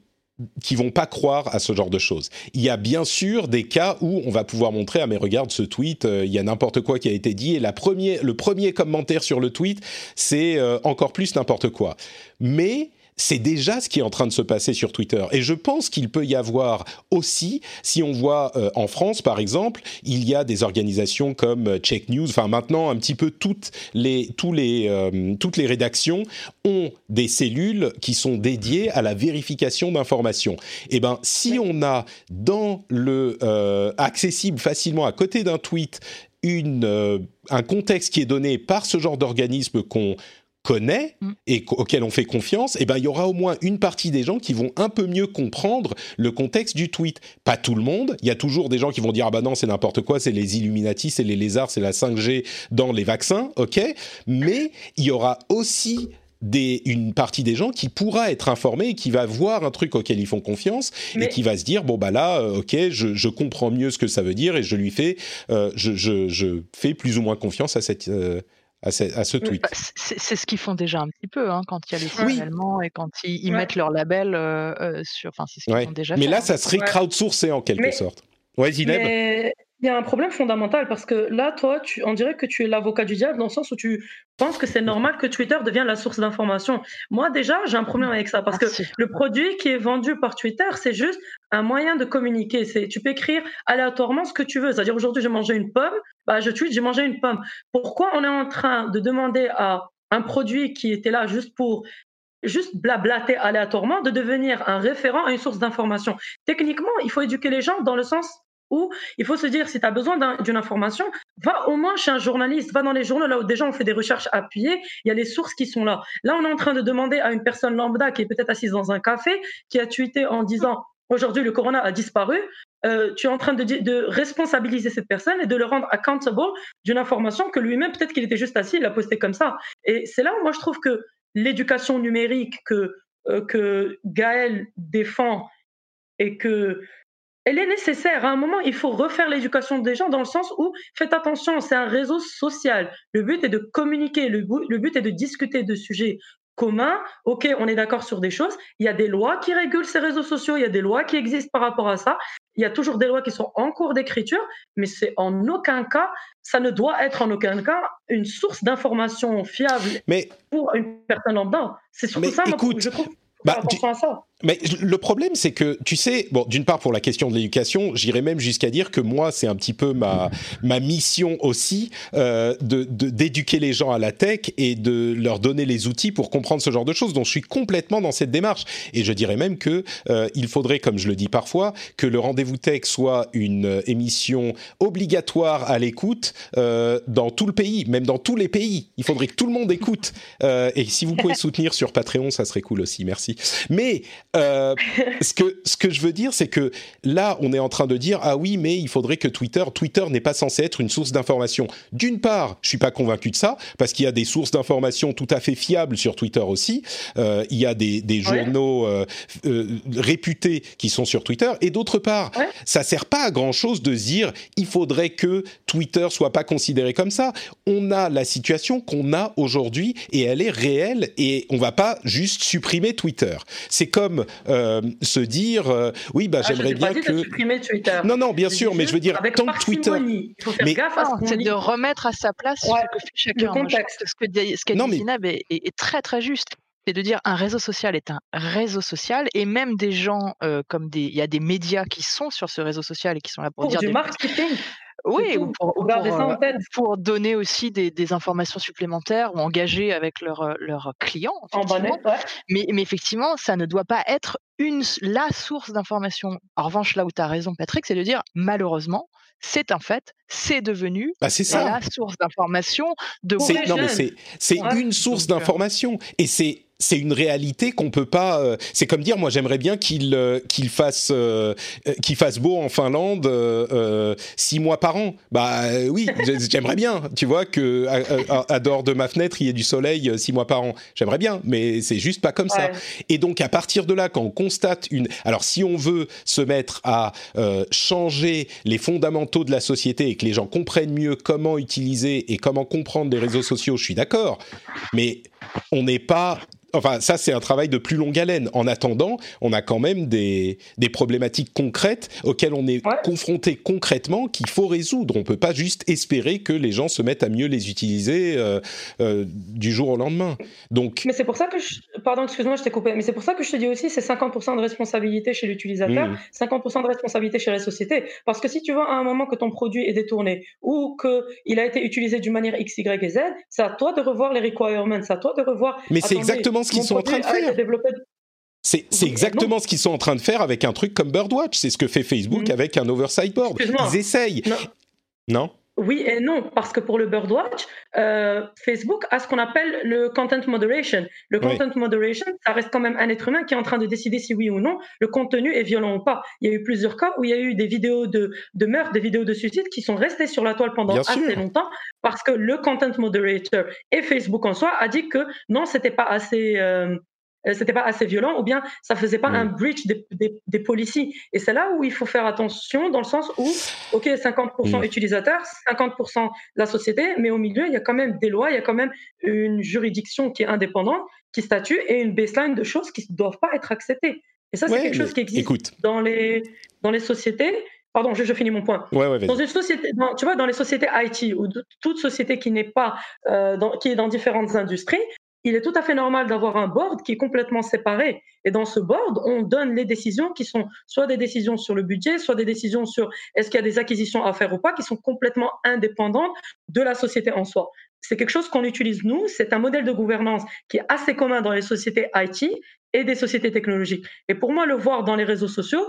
qui vont pas croire à ce genre de choses. Il y a bien sûr des cas où on va pouvoir montrer, à ah, mes regarde ce tweet, euh, il y a n'importe quoi qui a été dit et la premier, le premier commentaire sur le tweet, c'est euh, encore plus n'importe quoi. Mais c'est déjà ce qui est en train de se passer sur Twitter. Et je pense qu'il peut y avoir aussi, si on voit euh, en France par exemple, il y a des organisations comme euh, Check News, enfin maintenant un petit peu toutes les, tous les, euh, toutes les rédactions ont des cellules qui sont dédiées à la vérification d'informations. Et eh ben si on a dans le accessible facilement à côté d'un tweet une, un contexte qui est donné par ce genre d'organisme qu'on connaît mm. et auquel on fait confiance, eh ben il y aura au moins une partie des gens qui vont un peu mieux comprendre le contexte du tweet. Pas tout le monde, il y a toujours des gens qui vont dire ah bah non c'est n'importe quoi, c'est les Illuminati, c'est les lézards, c'est la 5G dans les vaccins, ok. Mais il y aura aussi des, une partie des gens qui pourra être informée et qui va voir un truc auquel ils font confiance et qui va se dire bon bah là euh, ok je, je, comprends mieux ce que ça veut dire et je lui fais euh, je, je, je, fais plus ou moins confiance à cette euh, à ce, tweet. Bah, c'est ce qu'ils font déjà un petit peu hein, quand il y a les signalements et quand ils, mettent leur label euh, euh, sur. Enfin, c'est ce qu'ils font déjà. Mais là, hein. ça serait crowdsourcé en quelque sorte. Ouais, Zineb il y a un problème fondamental parce que là, toi, tu, on dirait que tu es l'avocat du diable dans le sens où tu penses que c'est normal que Twitter devienne la source d'information. Moi, déjà, j'ai un problème avec ça parce que le produit qui est vendu par Twitter, c'est juste un moyen de communiquer. C'est, tu peux écrire aléatoirement ce que tu veux. C'est-à-dire, aujourd'hui, j'ai mangé une pomme, bah, je tweet, j'ai mangé une pomme. Pourquoi on est en train de demander à un produit qui était là juste pour juste blablater aléatoirement, de devenir un référent à une source d'information? Techniquement, il faut éduquer les gens dans le sens où il faut se dire, si tu as besoin d'une information, va au moins chez un journaliste, va dans les journaux là où déjà on fait des recherches appuyées, il y a les sources qui sont là. Là, on est en train de demander à une personne lambda qui est peut-être assise dans un café, qui a tweeté en disant aujourd'hui le corona a disparu, euh, tu es en train de, responsabiliser cette personne et de le rendre accountable d'une information que lui-même, peut-être qu'il était juste assis, il l'a posté comme ça. Et c'est là où moi je trouve que l'éducation numérique que, euh, que Gaël défend et que elle est nécessaire. À un moment, il faut refaire l'éducation des gens dans le sens où, faites attention, c'est un réseau social. Le but est de communiquer, le but, est de discuter de sujets communs. Ok, on est d'accord sur des choses. Il y a des lois qui régulent ces réseaux sociaux, il y a des lois qui existent par rapport à ça. Il y a toujours des lois qui sont en cours d'écriture, mais c'est en aucun cas, ça ne doit être en aucun cas une source d'information fiable pour une personne lambda. C'est surtout ça, écoute, je trouve. Bah, ça. Mais le problème, c'est que, tu sais, bon, d'une part, pour la question de l'éducation, j'irais même jusqu'à dire que moi, c'est un petit peu ma, ma mission aussi, euh, de, d'éduquer les gens à la tech et de leur donner les outils pour comprendre ce genre de choses. Donc, je suis complètement dans cette démarche. Et je dirais même que euh, il faudrait, comme je le dis parfois, que le rendez-vous tech soit une euh, émission obligatoire à l'écoute euh, dans tout le pays, même dans tous les pays. Il faudrait que tout le monde écoute. Euh, et si vous pouvez soutenir sur Patreon, ça serait cool aussi. Merci. Mais euh, ce que ce que je veux dire, c'est que là, on est en train de dire ah oui, mais il faudrait que Twitter, Twitter n'est pas censé être une source d'information. D'une part, je suis pas convaincu de ça parce qu'il y a des sources d'information tout à fait fiables sur Twitter aussi. Euh, il y a des, des journaux euh, euh, réputés qui sont sur Twitter et d'autre part, Ouais. ça sert pas à grand chose de dire il faudrait que Twitter soit pas considéré comme ça. On a la situation qu'on a aujourd'hui et elle est réelle et on va pas juste supprimer Twitter. C'est comme euh, se dire euh, oui bah Ah, j'aimerais bien dit que supprimer Twitter. non non bien sûr mais je veux dire avec tant que Twitter parcimonie. Il faut faire Mais- gaffe à c'est de remettre à sa place Ouais, ce que fait chacun. Trouve contexte. ce que dit- ce qu'a Non, dit mais- Zinab est, est- est très très juste. C'est de dire un réseau social est un réseau social et même des gens euh, comme des il y a des médias qui sont sur ce réseau social et qui sont là pour, Pour dire du des- marketing. oui ou pour, ou garder pour, ça en euh, tête. pour donner aussi des, des informations supplémentaires ou engager avec leurs euh, leurs clients. En bonnet, ouais. Mais, mais effectivement, ça ne doit pas être une, la source d'information. En revanche, là où tu as raison, Patrick, c'est de dire, malheureusement, c'est un fait, c'est devenu bah ça la source d'information de non mais c'est Ouais. une source euh, d'information et c'est c'est une réalité qu'on peut pas. euh, c'est comme dire, moi j'aimerais bien qu'il euh, qu'il fasse euh, euh, qu'il fasse beau en Finlande euh, euh, six mois par an. Bah oui, j'ai- j'aimerais bien. Tu vois que à, à- à dehors de ma fenêtre il y ait du soleil six mois par an. J'aimerais bien, mais c'est juste pas comme ça. Et donc à partir de là, quand on constate une, alors si on veut se mettre à euh, changer les fondamentaux de la société et que les gens comprennent mieux comment utiliser et comment comprendre les réseaux sociaux, je suis d'accord. Mais on n'est pas Enfin, ça, c'est un travail de plus longue haleine. En attendant, on a quand même des, des problématiques concrètes auxquelles on est Ouais. confronté concrètement qu'il faut résoudre. On peut pas juste espérer que les gens se mettent à mieux les utiliser euh, euh, du jour au lendemain. Donc, Mais c'est pour ça que je... Pardon, excuse-moi, je t'ai coupé. Mais c'est pour ça que je te dis aussi, c'est 50% de responsabilité chez l'utilisateur, Mhm. 50% de responsabilité chez la société. Parce que si tu vois à un moment que ton produit est détourné ou qu'il a été utilisé d'une manière X, Y et Z, c'est à toi de revoir les requirements, c'est à toi de revoir. Mais c'est exactement ce qu'ils sont en train de faire. C'est Oui exactement ce qu'ils sont en train de faire avec un truc comme Birdwatch. C'est ce que fait Facebook Mhm. avec un oversight board. Ils essayent. Non. Non Oui et non, parce que pour le Birdwatch, euh, Facebook a ce qu'on appelle le content moderation. Le Oui. content moderation, ça reste quand même un être humain qui est en train de décider si oui ou non le contenu est violent ou pas. Il y a eu plusieurs cas où il y a eu des vidéos de, de meurtre, des vidéos de suicide qui sont restées sur la toile pendant Bien assez sûr. longtemps parce que le content moderator et Facebook en soi a dit que non, c'était pas assez. euh, c'était pas assez violent ou bien ça faisait pas Mm. un breach des, des, des policies. Et c'est là où il faut faire attention dans le sens où, OK, 50% Mm. utilisateurs, 50% la société, mais au milieu, il y a quand même des lois, il y a quand même une juridiction qui est indépendante, qui statue et une baseline de choses qui ne doivent pas être acceptées. Et ça, c'est Ouais, quelque chose qui existe Écoute. dans les, dans les sociétés. Pardon, je, je finis mon point. Ouais, ouais. Dans une société, dans- tu vois, dans les sociétés IT ou toute société qui n'est pas, euh, dans, qui est dans différentes industries, il est tout à fait normal d'avoir un board qui est complètement séparé. Et dans ce board, on donne les décisions qui sont soit des décisions sur le budget, soit des décisions sur est-ce qu'il y a des acquisitions à faire ou pas, qui sont complètement indépendantes de la société en soi. C'est quelque chose qu'on utilise nous. C'est un modèle de gouvernance qui est assez commun dans les sociétés IT et des sociétés technologiques. Et pour moi, le voir dans les réseaux sociaux,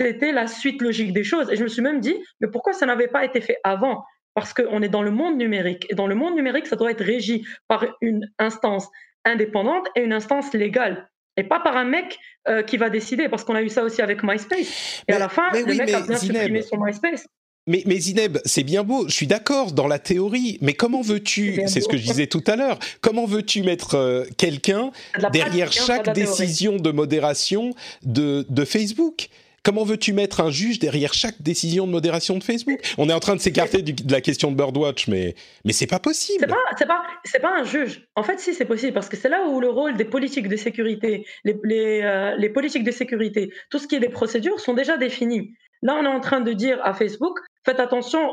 c'était la suite logique des choses. Et je me suis même dit, mais pourquoi ça n'avait pas été fait avant? Parce qu'on est dans le monde numérique. Et dans le monde numérique, ça doit être régi par une instance indépendante et une instance légale. Et pas par un mec euh, qui va décider, parce qu'on a eu ça aussi avec MySpace. Et Mais- à la fin, le oui, mec a bien supprimé son MySpace. Mais, mais Zineb, c'est bien beau, je suis d'accord dans la théorie, mais comment veux-tu, c'est ce que je disais tout à l'heure, comment veux-tu mettre euh, quelqu'un derrière pratique, chaque de décision de modération de, de Facebook? Comment veux-tu mettre un juge derrière chaque décision de modération de Facebook? On est en train de s'écarter de la question de Birdwatch, mais, mais c'est pas possible. pas, c'est pas, c'est pas un juge. En fait, si c'est possible, parce que c'est là où le rôle des politiques de sécurité, les, euh, les politiques de sécurité, tout ce qui est des procédures sont déjà définies. Là, on est en train de dire à Facebook, faites attention,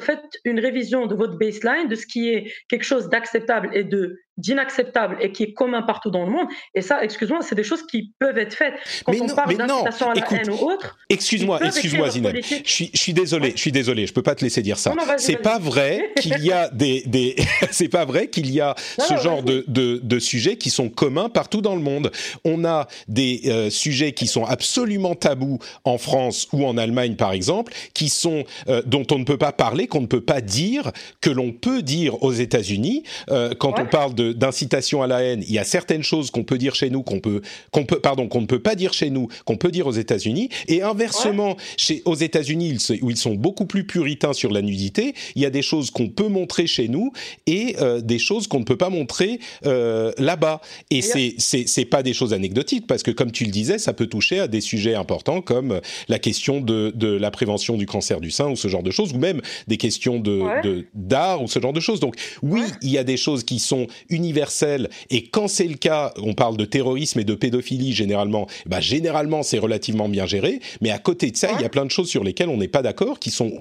faites une révision de votre baseline, de ce qui est quelque chose d'acceptable et de d'inacceptable et qui est commun partout dans le monde. Et ça, excuse-moi, c'est des choses qui peuvent être faites. Quand Mais on non, parle d'incitation à la écoute, haine ou autre, Excuse-moi, excuse-moi Zineb. Je suis, je suis désolé, je suis désolé, je peux pas te laisser dire ça. C'est pas vrai qu'il y a des, des c'est pas vrai qu'il y a ce non, genre de, de, de sujets qui sont communs partout dans le monde. On a des euh, sujets qui sont absolument tabous en France ou en Allemagne par exemple, qui sont euh, dont on ne peut pas parler, qu'on ne peut pas dire, que l'on peut dire aux États-Unis. Euh, quand on parle d'incitation à la haine, il y a certaines choses qu'on peut dire chez nous, qu'on peut, qu'on peut, pardon, qu'on ne peut pas dire chez nous, qu'on peut dire aux États-Unis. Et inversement, chez, aux États-Unis, où ils sont beaucoup plus puritains sur la nudité, il y a des choses qu'on peut montrer chez nous et euh, des choses qu'on ne peut pas montrer euh, là-bas. Et c'est c'est pas des choses anecdotiques parce que comme tu le disais, ça peut toucher à des sujets importants comme la question de, de la prévention du cancer du sein ou ce genre de choses, ou même des questions de d'art ou ce genre de choses. Donc oui, il y a des choses qui sont universelles et quand c'est le cas, on parle de terrorisme et de pédophilie généralement. Bah généralement c'est relativement bien géré, mais à côté de ça, il y a plein de choses sur lesquelles on n'est pas d'accord, qui sont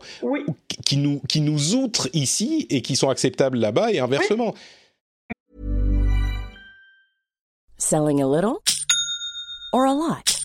qui nous qui nous outrent ici et qui sont acceptables là-bas et inversement. Selling a little or a lot?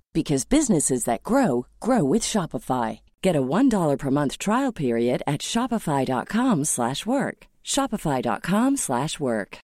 because businesses that grow grow with Shopify. Get a $1 per month trial period at shopify.com/work. shopify.com/work.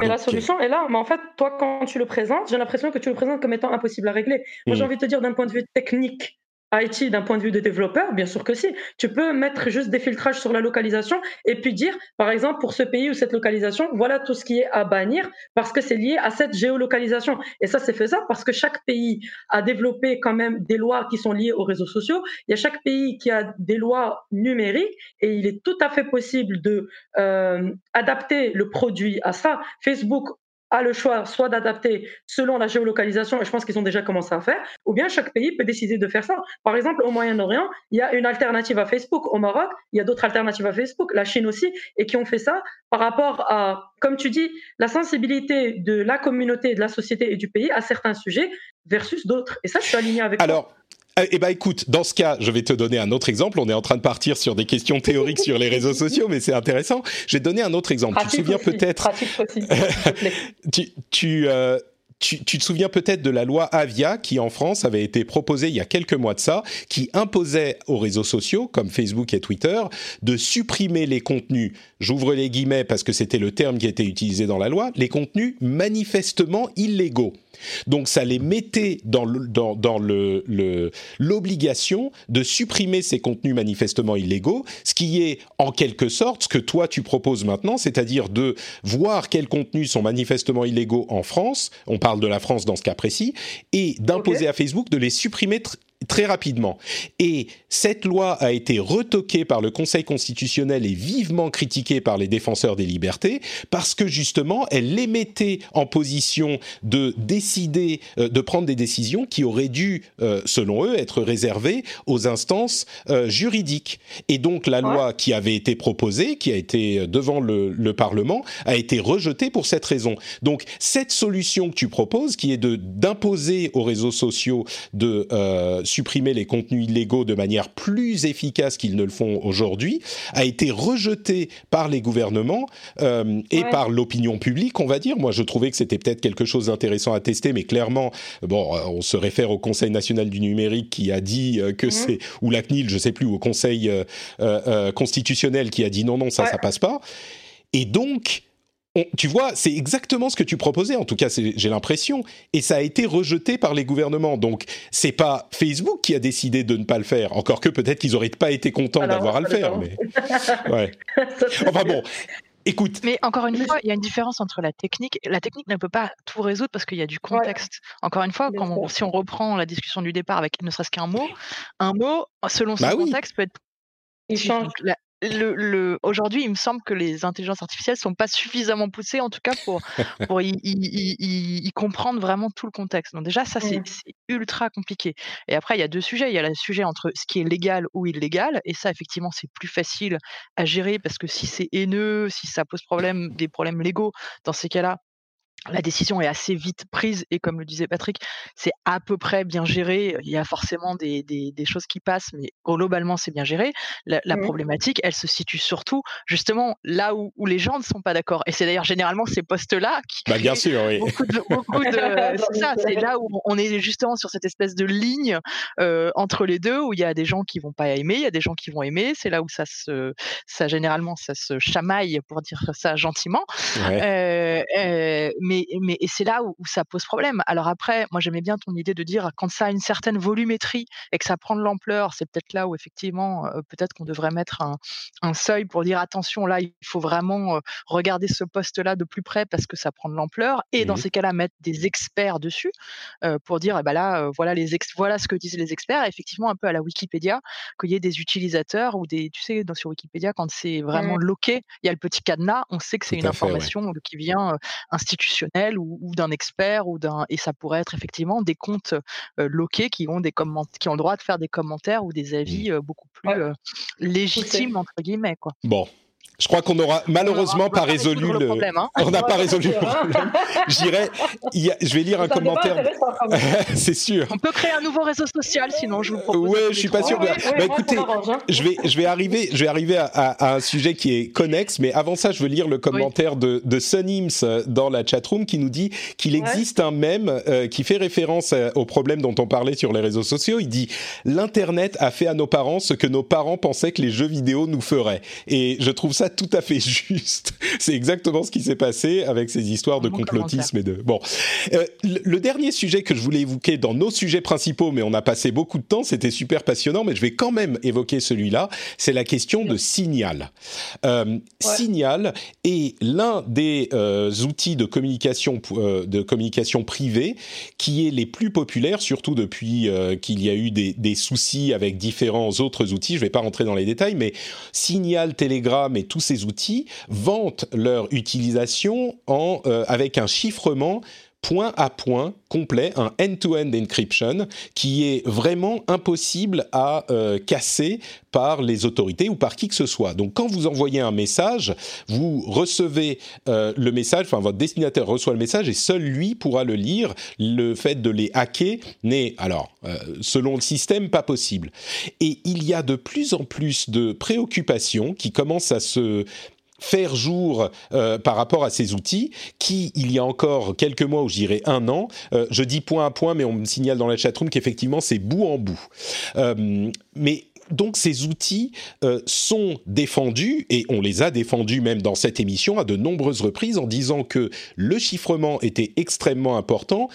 Mais la solution est là, mais en fait, toi quand tu le présentes, j'ai l'impression que tu le présentes comme étant impossible à régler. Moi, j'ai envie de te dire d'un point de vue technique, IT d'un point de vue de développeur, bien sûr que si. Tu peux mettre juste des filtrages sur la localisation et puis dire, par exemple, pour ce pays ou cette localisation, voilà tout ce qui est à bannir parce que c'est lié à cette géolocalisation. Et ça, c'est faisable parce que chaque pays a développé quand même des lois qui sont liées aux réseaux sociaux. Il y a chaque pays qui a des lois numériques et il est tout à fait possible de euh, adapter le produit à ça. Facebook a le choix soit d'adapter selon la géolocalisation, et je pense qu'ils ont déjà commencé à faire, ou bien chaque pays peut décider de faire ça. Par exemple, au Moyen-Orient, il y a une alternative à Facebook. Au Maroc, il y a d'autres alternatives à Facebook, la Chine aussi, et qui ont fait ça par rapport à, comme tu dis, la sensibilité de la communauté, de la société et du pays à certains sujets versus d'autres. Et ça, je suis aligné avec Alors, eh ben écoute, dans ce cas, je vais te donner un autre exemple. On est en train de partir sur des questions théoriques sur les réseaux sociaux, mais c'est intéressant. Je vais te donner un autre exemple. tu te souviens peut-être tu, tu, euh, tu, te souviens peut-être de la loi Avia qui en France avait été proposée il y a quelques mois de ça, qui imposait aux réseaux sociaux comme Facebook et Twitter de supprimer les contenus, j'ouvre les guillemets parce que c'était le terme qui était utilisé dans la loi, les contenus manifestement illégaux. Donc ça les mettait dans l'obligation le, de supprimer ces contenus manifestement illégaux, ce qui est en quelque sorte ce que toi tu proposes maintenant, c'est-à-dire de voir quels contenus sont manifestement illégaux en France, de la France dans ce cas précis, et d'imposer à Facebook de les supprimer très rapidement. Et cette loi a été retoquée par le Conseil constitutionnel et vivement critiquée par les défenseurs des libertés parce que justement, elle les mettait en position de décider, euh, de prendre des décisions qui auraient dû, euh, selon eux, être réservées aux instances euh, juridiques. Et donc, la loi qui avait été proposée, qui a été devant le, le, Parlement, a été rejetée pour cette raison. Donc, cette solution que tu proposes, qui est de d'imposer aux réseaux sociaux de supprimer les contenus illégaux de manière plus efficace qu'ils ne le font aujourd'hui, a été rejeté par les gouvernements euh, et par l'opinion publique, on va dire. Moi, je trouvais que c'était peut-être quelque chose d'intéressant à tester, mais clairement, bon, euh, on se réfère au Conseil national du numérique qui a dit euh, que mhm. c'est, ou la CNIL, je sais plus, au Conseil constitutionnel qui a dit non, non, ça, ça passe pas. Et donc, tu vois, c'est exactement ce que tu proposais, en tout cas, j'ai l'impression, et ça a été rejeté par les gouvernements. Donc, c'est pas Facebook qui a décidé de ne pas le faire, encore que peut-être qu'ils auraient pas été contents d'avoir à le faire. Mais... ouais. Enfin bon. Écoute. Mais encore une fois, il y a une différence entre la technique. La technique ne peut pas tout résoudre parce qu'il y a du contexte. Encore une fois, quand si on reprend la discussion du départ avec ne serait-ce qu'un mot, un mot, selon son bah contexte, peut être. Il change le, le, aujourd'hui, il me semble que les intelligences artificielles sont pas suffisamment poussées, en tout cas, pour, pour y, y, y, y, comprendre vraiment tout le contexte. Donc déjà, ça, c'est ultra compliqué. Et après, il y a deux sujets. Il y a le sujet entre ce qui est légal ou illégal. Et ça, effectivement, c'est plus facile à gérer parce que si c'est haineux, si ça pose problème, des problèmes légaux, dans ces cas-là, la décision est assez vite prise et comme le disait Patrick, c'est à peu près bien géré. Il y a forcément des, des, des choses qui passent, mais globalement c'est bien géré. La, la Mmh. problématique, elle se situe surtout justement là où, où les gens ne sont pas d'accord. Et c'est d'ailleurs généralement ces postes-là qui Bah, bien sûr, oui. beaucoup de, beaucoup de c'est ça, c'est là où on est justement sur cette espèce de ligne euh, entre les deux où il y a des gens qui vont pas aimer, il y a des gens qui vont aimer. C'est là où ça se, ça généralement ça se chamaille pour dire ça gentiment. Ouais. Euh, euh, mais, mais et c'est là où, où ça pose problème. Alors après, moi j'aimais bien ton idée de dire quand ça a une certaine volumétrie et que ça prend de l'ampleur, c'est peut-être là où effectivement euh, peut-être qu'on devrait mettre un, un seuil pour dire attention là il faut vraiment euh, regarder ce poste-là de plus près parce que ça prend de l'ampleur et dans ces cas-là mettre des experts dessus euh, pour dire eh ben là voilà les ex- voilà ce que disent les experts. Et effectivement un peu à la Wikipédia qu'il y ait des utilisateurs ou des tu sais dans, sur Wikipédia quand c'est vraiment loqué, il y a le petit cadenas, on sait que c'est une ouais. information qui vient euh, ou, ou d'un expert ou d'un et ça pourrait être effectivement des comptes euh, loqués qui ont des qui ont le droit de faire des commentaires ou des avis euh, beaucoup plus euh, légitimes entre guillemets quoi. Bon. Je crois qu'on n'aura malheureusement On pas résolu le. problème. Hein. On n'a pas résolu le hein. problème. A- je vais lire un commentaire. C'est sûr. On peut créer un nouveau réseau social sinon je vous propose. Ouais, je suis pas sûr. Ouais, Bah, bah, écoutez, hein. je vais, je vais arriver, je vais arriver à, à- à un sujet qui est connexe, mais avant ça, je veux lire le commentaire de, de Sunims euh, dans la chatroom qui nous dit qu'il existe un mème euh, qui fait référence euh, au problème dont on parlait sur les réseaux sociaux. Il dit l'internet a fait à nos parents ce que nos parents pensaient que les jeux vidéo nous feraient, et je trouve ça tout à fait juste. C'est exactement ce qui s'est passé avec ces histoires de Bon complotisme et de bon. Euh, le, dernier sujet que je voulais évoquer dans nos sujets principaux, mais on a passé beaucoup de temps, c'était super passionnant, mais je vais quand même évoquer celui-là. C'est la question de Signal. Euh, Signal est l'un des euh, outils de communication de communication privée qui est les plus populaires, surtout depuis qu'il y a eu des, des soucis avec différents autres outils. Je ne vais pas rentrer dans les détails, mais Signal, Telegram et tous ces outils vantent leur utilisation euh, avec un chiffrement point à point complet, un end-to-end encryption qui est vraiment impossible à euh, casser par les autorités ou par qui que ce soit. Donc quand vous envoyez un message, vous recevez euh, le message, enfin votre destinataire reçoit le message et seul lui pourra le lire. Le fait de les hacker n'est, alors, euh, selon le système, pas possible. Et il y a de plus en plus de préoccupations qui commencent à se faire jour euh, par rapport à ces outils qui, il y a encore quelques mois, ou je dirais un an, euh, je dis point à point, mais on me signale dans la chatroom qu'effectivement c'est bout en bout. Euh, mais donc ces outils sont défendus, et on les a défendus même dans cette émission à de nombreuses reprises, en disant que le chiffrement était extrêmement important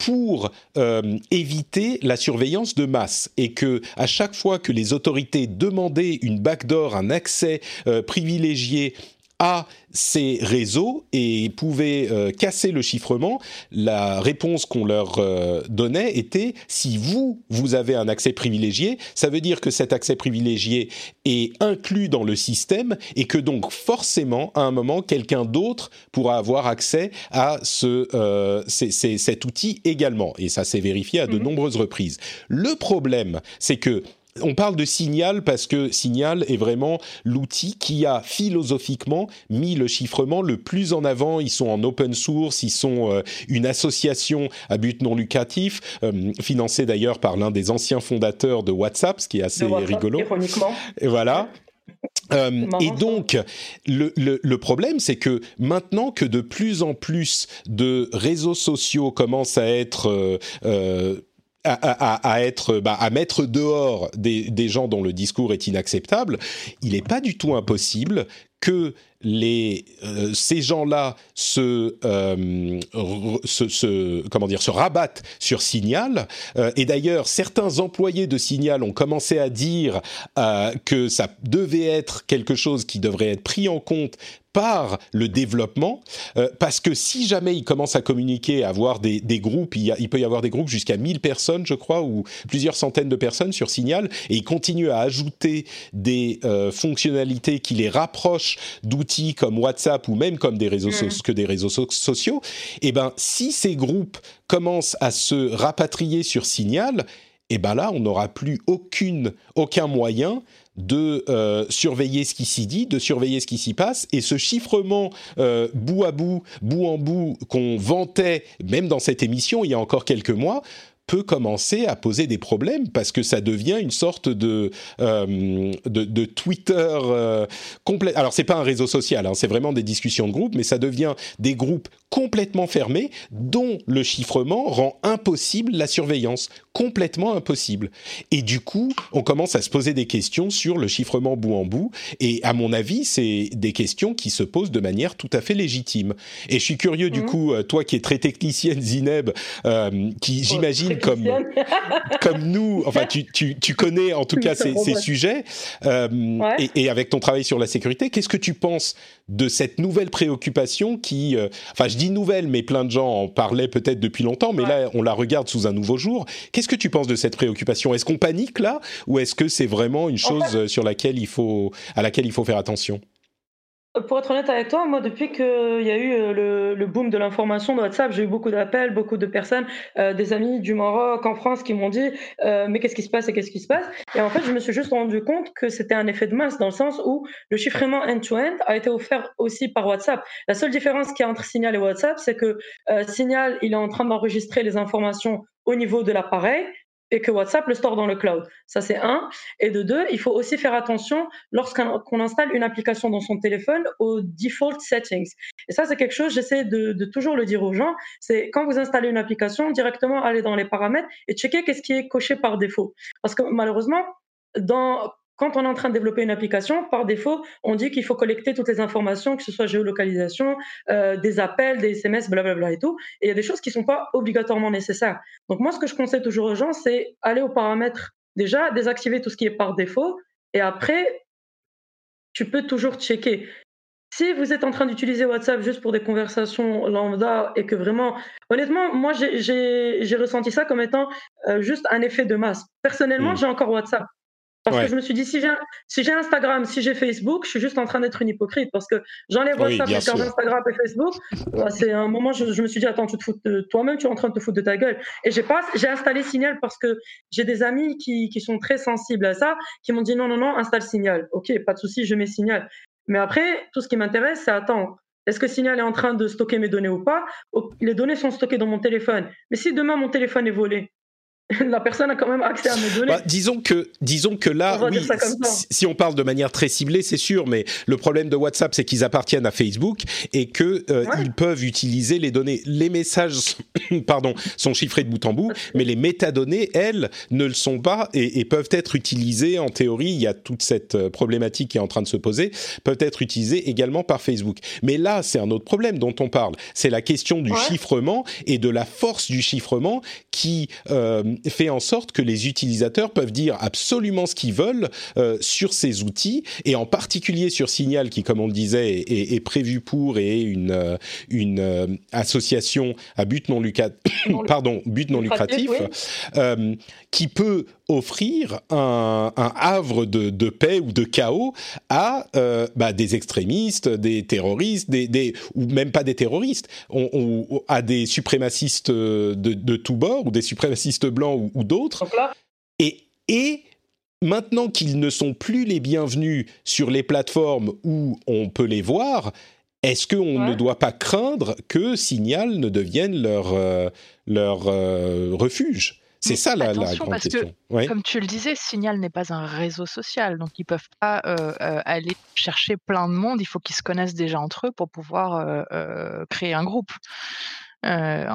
pour euh, éviter la surveillance de masse et que à chaque fois que les autorités demandaient une backdoor, un accès euh, privilégié à ces réseaux et pouvaient euh, casser le chiffrement, la réponse qu'on leur euh, donnait était si vous, vous avez un accès privilégié, ça veut dire que cet accès privilégié est inclus dans le système et que donc forcément, à un moment, quelqu'un d'autre pourra avoir accès à ce, euh, cet outil également. Et ça s'est vérifié à de nombreuses reprises. Le problème, c'est que on parle de Signal parce que Signal est vraiment l'outil qui a philosophiquement mis le chiffrement le plus en avant. Ils sont en open source, ils sont euh, une association à but non lucratif, euh, financée d'ailleurs par l'un des anciens fondateurs de WhatsApp, ce qui est assez WhatsApp, rigolo. Et voilà. Euh, et donc, le, le, le problème, c'est que maintenant que de plus en plus de réseaux sociaux commencent à être euh, euh, à, être, bah, à mettre dehors des, des gens dont le discours est inacceptable, il n'est pas du tout impossible que euh, ces gens-là se, euh, se, comment dire, se rabattent sur Signal. Euh, et d'ailleurs, certains employés de Signal ont commencé à dire que ça devait être quelque chose qui devrait être pris en compte par le développement, parce que si jamais ils commencent à communiquer, à avoir des, groupes, il, peut y avoir des groupes jusqu'à 1000 personnes, je crois, ou plusieurs centaines de personnes sur Signal, et ils continuent à ajouter des fonctionnalités qui les rapprochent d'outils comme WhatsApp ou même comme des réseaux so- que des réseaux so- sociaux, et ben si ces groupes commencent à se rapatrier sur Signal, et ben là, on n'aura plus aucune, aucun moyen de euh, surveiller ce qui s'y dit, de surveiller ce qui s'y passe, et ce chiffrement euh, bout à bout, bout en bout, qu'on vantait même dans cette émission il y a encore quelques mois, peut commencer à poser des problèmes parce que ça devient une sorte de euh, de, de, Twitter euh, complet. Alors c'est pas un réseau social, hein, c'est vraiment des discussions de groupe, mais ça devient des groupes complètement fermés dont le chiffrement rend impossible la surveillance, complètement impossible. Et du coup, on commence à se poser des questions sur le chiffrement bout en bout. Et à mon avis, c'est des questions qui se posent de manière tout à fait légitime. Et je suis curieux du mmh. coup, euh, toi qui es très technicienne, Zineb, euh, qui j'imagine comme comme nous, enfin tu, tu, tu connais en tout cas ces, ces sujets, euh, et, et, avec ton travail sur la sécurité, qu'est-ce que tu penses de cette nouvelle préoccupation qui, euh, enfin je dis nouvelle, mais plein de gens en parlaient peut-être depuis longtemps, mais là on la regarde sous un nouveau jour. Qu'est-ce que tu penses de cette préoccupation? Est-ce qu'on panique là, ou est-ce que c'est vraiment une chose sur laquelle il faut, à laquelle il faut faire attention? Pour être honnête avec toi, moi, depuis qu'il y a eu euh, le, le boom de l'information de WhatsApp, j'ai eu beaucoup d'appels, beaucoup de personnes, euh, des amis du Maroc, en France, qui m'ont dit euh, mais qu'est-ce qui se passe et qu'est-ce qui se passe? Et en fait, je me suis juste rendu compte que c'était un effet de masse dans le sens où le chiffrement end-to-end a été offert aussi par WhatsApp. La seule différence qu'il y a entre Signal et WhatsApp, c'est que Signal, il est en train d'enregistrer les informations au niveau de l'appareil, et que WhatsApp le store dans le cloud. Ça, c'est un. Et de deux, il faut aussi faire attention lorsqu'on installe une application dans son téléphone aux default settings. Et ça, c'est quelque chose, j'essaie de, toujours le dire aux gens, c'est quand vous installez une application, directement aller dans les paramètres et checker qu'est-ce qui est coché par défaut. Parce que malheureusement, dans, quand on est en train de développer une application, par défaut, on dit qu'il faut collecter toutes les informations, que ce soit géolocalisation, euh, des appels, des SMS, blablabla et tout. Et il y a des choses qui ne sont pas obligatoirement nécessaires. Donc moi, ce que je conseille toujours aux gens, c'est aller aux paramètres déjà, désactiver tout ce qui est par défaut, et après, tu peux toujours checker. Si vous êtes en train d'utiliser WhatsApp juste pour des conversations lambda et que vraiment, honnêtement, moi j'ai ressenti ça comme étant euh, juste un effet de masse. Personnellement, mmh. j'ai encore WhatsApp. Parce que je me suis dit, si j'ai, si Instagram, si j'ai Facebook, je suis juste en train d'être une hypocrite. Parce que j'enlève WhatsApp, oui, j'ai Instagram et Facebook. Bah, c'est un moment, je, je, me suis dit, attends, tu te fous de toi-même, tu es en train de te foutre de ta gueule. Et j'ai pas, j'ai installé Signal parce que j'ai des amis qui, qui sont très sensibles à ça, qui m'ont dit, non, non, non, installe Signal. Ok, pas de souci, je mets Signal. Mais après, tout ce qui m'intéresse, c'est, attends, est-ce que Signal est en train de stocker mes données ou pas? Les données sont stockées dans mon téléphone. Mais si demain mon téléphone est volé, la personne a quand même accès à mes données. Bah, disons que, disons que là, oui, si, on parle de manière très ciblée, c'est sûr, mais le problème de WhatsApp, c'est qu'ils appartiennent à Facebook et que euh, ils peuvent utiliser les données. Les messages, pardon, sont chiffrés de bout en bout, mais les métadonnées, elles, ne le sont pas et, et, peuvent être utilisées. En théorie, il y a toute cette euh, problématique qui est en train de se poser, peuvent être utilisées également par Facebook. Mais là, c'est un autre problème dont on parle. C'est la question du chiffrement et de la force du chiffrement qui euh, fait en sorte que les utilisateurs peuvent dire absolument ce qu'ils veulent euh, sur ces outils et en particulier sur Signal qui, comme on le disait, est, est prévu pour et est une, euh, une euh, association à but non, lucratif, pardon, but non lucratif, qui peut offrir un, un havre de, de, paix ou de chaos à euh, bah, des extrémistes, des terroristes, des, des, ou même pas des terroristes, on, on, à des suprémacistes de, de tous bords ou des suprémacistes blancs ou, ou d'autres. Et, et maintenant qu'ils ne sont plus les bienvenus sur les plateformes où on peut les voir, est-ce qu'on ouais. ne doit pas craindre que Signal ne devienne leur, euh, leur euh, refuge? C'est ça la, la grande parce question. Que, ouais. Comme tu le disais, Signal n'est pas un réseau social, donc ils peuvent pas euh, euh, aller chercher plein de monde. Il faut qu'ils se connaissent déjà entre eux pour pouvoir euh, créer un groupe. Euh,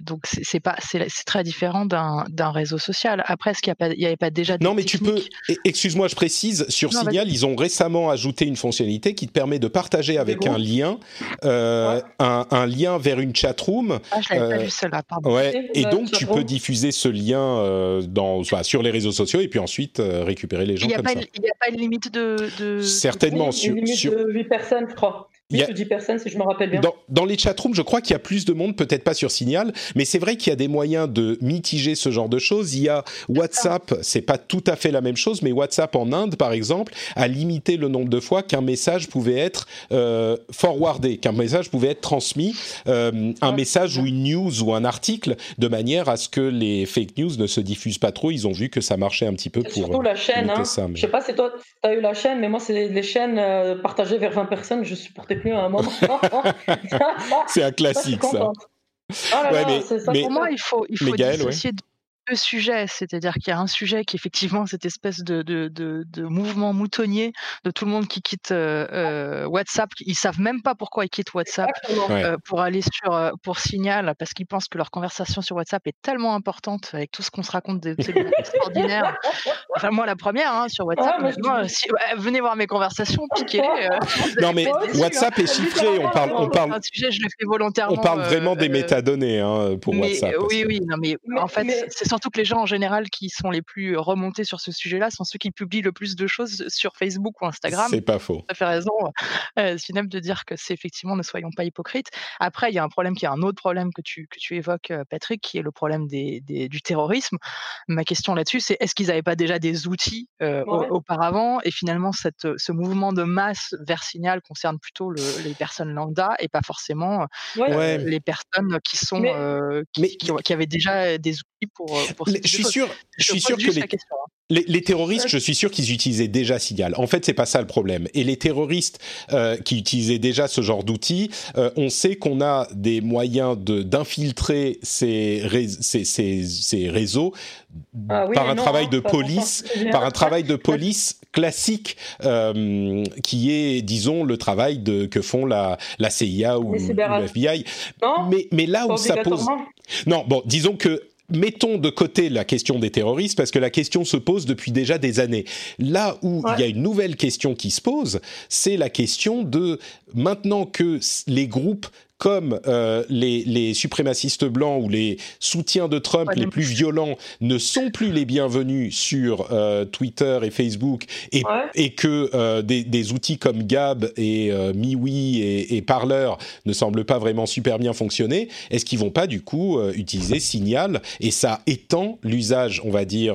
donc c'est pas c'est très différent d'un réseau social. Après, est-ce qu'il n'y avait pas déjà Non, mais tu peux. Excuse-moi, je précise. Sur non, Signal, ils ont récemment ajouté une fonctionnalité qui te permet de partager avec un lien, euh, ouais. un, un, lien vers une chatroom. Ah, je l'avais euh, pas vu cela. Pardon. Ouais. Et donc tu peux diffuser ce lien euh, dans enfin, sur les réseaux sociaux et puis ensuite euh, récupérer les gens comme ça. Il n'y a pas une limite de, de certainement sur limite sur de 8 personnes, je crois. Il y a- 8 ou 10 personnes, si je me rappelle bien. Dans, dans les chatrooms, je crois qu'il y a plus de monde, peut-être pas sur Signal, mais c'est vrai qu'il y a des moyens de mitiger ce genre de choses. Il y a WhatsApp, c'est pas tout à fait la même chose, mais WhatsApp en Inde, par exemple, a limité le nombre de fois qu'un message pouvait être euh, forwardé, qu'un message pouvait être transmis, euh, un Ouais. message ou une news ou un article, de manière à ce que les fake news ne se diffusent pas trop. Ils ont vu que ça marchait un petit peu pour surtout la chaîne. limiter Hein. ça. mais- Je sais pas si toi, tu as eu la chaîne, mais moi, c'est les chaînes euh, partagées vers 20 personnes. Je supportais plus à un moment. C'est un classique, ça. contente. Ah là Ouais, là, mais- c'est ça, mais- Pour moi, il faut, il faut dissocier deux sujets. C'est-à-dire qu'il y a un sujet qui est effectivement cette espèce de, de, de, de mouvement moutonnier de tout le monde qui quitte euh, euh, WhatsApp. Ils savent même pas pourquoi ils quittent WhatsApp. Ouais. euh, pour aller sur pour Signal parce qu'ils pensent que leur conversation sur WhatsApp est tellement importante avec tout ce qu'on se raconte d'absolument extraordinaire. Enfin, moi, la première hein, sur WhatsApp. Ah, mais je te moi, dis- si- ouais, venez voir mes conversations, euh, vous Non, mais hein. WhatsApp est chiffré. On parle, on parle, un sujet, je le fais volontairement. on parle vraiment euh, des euh, métadonnées hein, pour mais, WhatsApp. parce oui, que- oui, non, mais, Mais- en fait, mais- c'est surtout que les gens en général qui sont les plus remontés sur ce sujet-là sont ceux qui publient le plus de choses sur Facebook ou Instagram. C'est pas faux. À fait raison, euh, de dire que c'est effectivement, ne soyons pas hypocrites. Après, il y a un problème qui est un autre problème que tu, que tu évoques, euh, Patrick, qui est le problème des, des- du terrorisme. Ma question là-dessus, c'est est-ce qu'ils n'avaient pas déjà des outils euh, Ouais. auparavant Et finalement, cette, ce mouvement de masse vers Signal concerne plutôt le- les personnes lambda et pas forcément Ouais. Ouais. euh, les personnes qui sont Mais- euh, qui, mais- qui, qui avaient déjà des outils pour, euh, pour Je suis sûr, je suis sûr que les, question, hein. les, les terroristes, je suis sûr qu'ils utilisaient déjà Signal. En fait, c'est pas ça le problème. Et les terroristes euh, qui utilisaient déjà ce genre d'outils, euh, on sait qu'on a des moyens de d'infiltrer ces, ré- ces, ces, ces réseaux Ah oui par un non, travail hein, de police, par un travail de police classique, euh, qui est, disons, le travail de, que font la, la CIA ou, ou la FBI. Non, Mais, mais là où ça pose non, bon, disons que mettons de côté la question des terroristes parce que la question se pose depuis déjà des années. Là où Ouais. il y a une nouvelle question qui se pose, c'est la question de maintenant que les groupes comme euh, les, les suprémacistes blancs ou les soutiens de Trump les plus violents ne sont plus les bienvenus sur euh, Twitter et Facebook et, Ouais. et que euh, des, des outils comme Gab et MeWe et, et Parler ne semblent pas vraiment super bien fonctionner, est-ce qu'ils vont pas du coup utiliser Signal et ça étend l'usage, on va dire,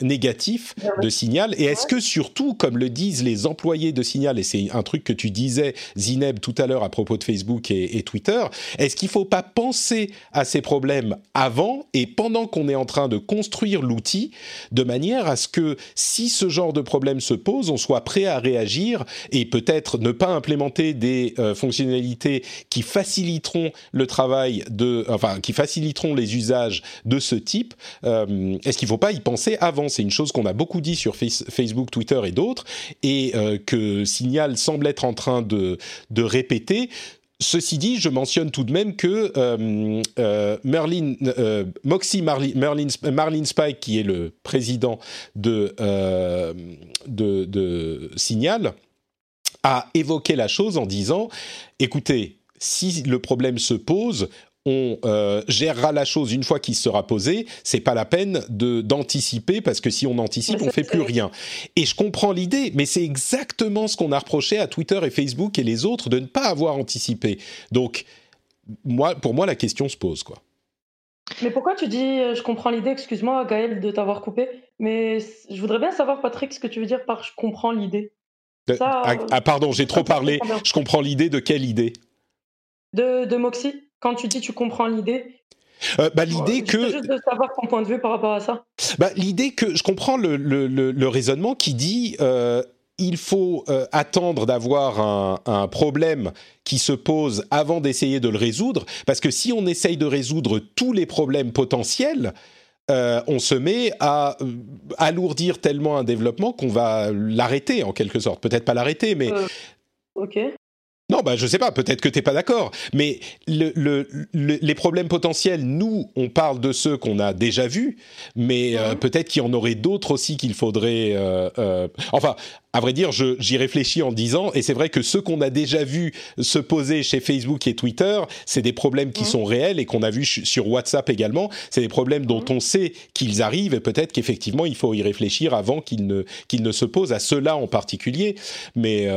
négatif de Signal? Et est-ce que surtout, comme le disent les employés de Signal, et c'est un truc que tu disais, Zineb, tout à l'heure à propos de Facebook et, Twitter, est-ce qu'il faut pas penser à ces problèmes avant et pendant qu'on est en train de construire l'outil, de manière à ce que si ce genre de problème se pose, on soit prêt à réagir et peut-être ne pas implémenter des euh, fonctionnalités qui faciliteront le travail de, enfin, qui faciliteront les usages de ce type. Euh, Est-ce qu'il ne faut pas y penser avant? C'est une chose qu'on a beaucoup dit sur Face- Facebook, Twitter et d'autres, et euh, que Signal semble être en train de répéter. Ceci dit, je mentionne tout de même que euh, euh, Merlin, euh, Moxie Marlin, Merlin, Spike, qui est le président de, de, de Signal, a évoqué la chose en disant écoutez, si le problème se pose, on euh, gérera la chose une fois qu'il sera posé. C'est pas la peine de d'anticiper parce que si on anticipe, on fait plus rien. Et je comprends l'idée, mais c'est exactement ce qu'on a reproché à Twitter et Facebook et les autres de ne pas avoir anticipé. Donc, moi, pour moi, la question se pose quoi. Mais pourquoi tu dis, euh, je comprends l'idée, excuse-moi Gaël de t'avoir coupé, mais je voudrais bien savoir, Patrick, ce que tu veux dire par je comprends l'idée. Ça, ah, euh, ah, pardon, j'ai trop parlé. Je comprends l'idée de quelle idée? De, de Moxie, quand tu dis tu comprends l'idée, Euh, bah, L'idée euh, que juste de savoir ton point de vue par rapport à ça. Bah, L'idée que je comprends le, le, le, le raisonnement qui dit euh, il faut euh, attendre d'avoir un, un problème qui se pose avant d'essayer de le résoudre, parce que si on essaye de résoudre tous les problèmes potentiels, euh, on se met à alourdir tellement un développement qu'on va l'arrêter en quelque sorte. Peut-être pas l'arrêter, mais Ok. Non, bah, je sais pas, peut-être que t'es pas d'accord, mais le, le- le- les problèmes potentiels, nous, on parle de ceux qu'on a déjà vus, mais euh, peut-être qu'il y en aurait d'autres aussi qu'il faudrait... euh, euh, enfin, à vrai dire, j'y réfléchis en disant, et c'est vrai que ceux qu'on a déjà vus se poser chez Facebook et Twitter, c'est des problèmes qui sont réels et qu'on a vus sur WhatsApp également, c'est des problèmes dont on sait qu'ils arrivent et peut-être qu'effectivement, il faut y réfléchir avant qu'ils ne, qu'ils ne se posent à ceux-là en particulier, mais...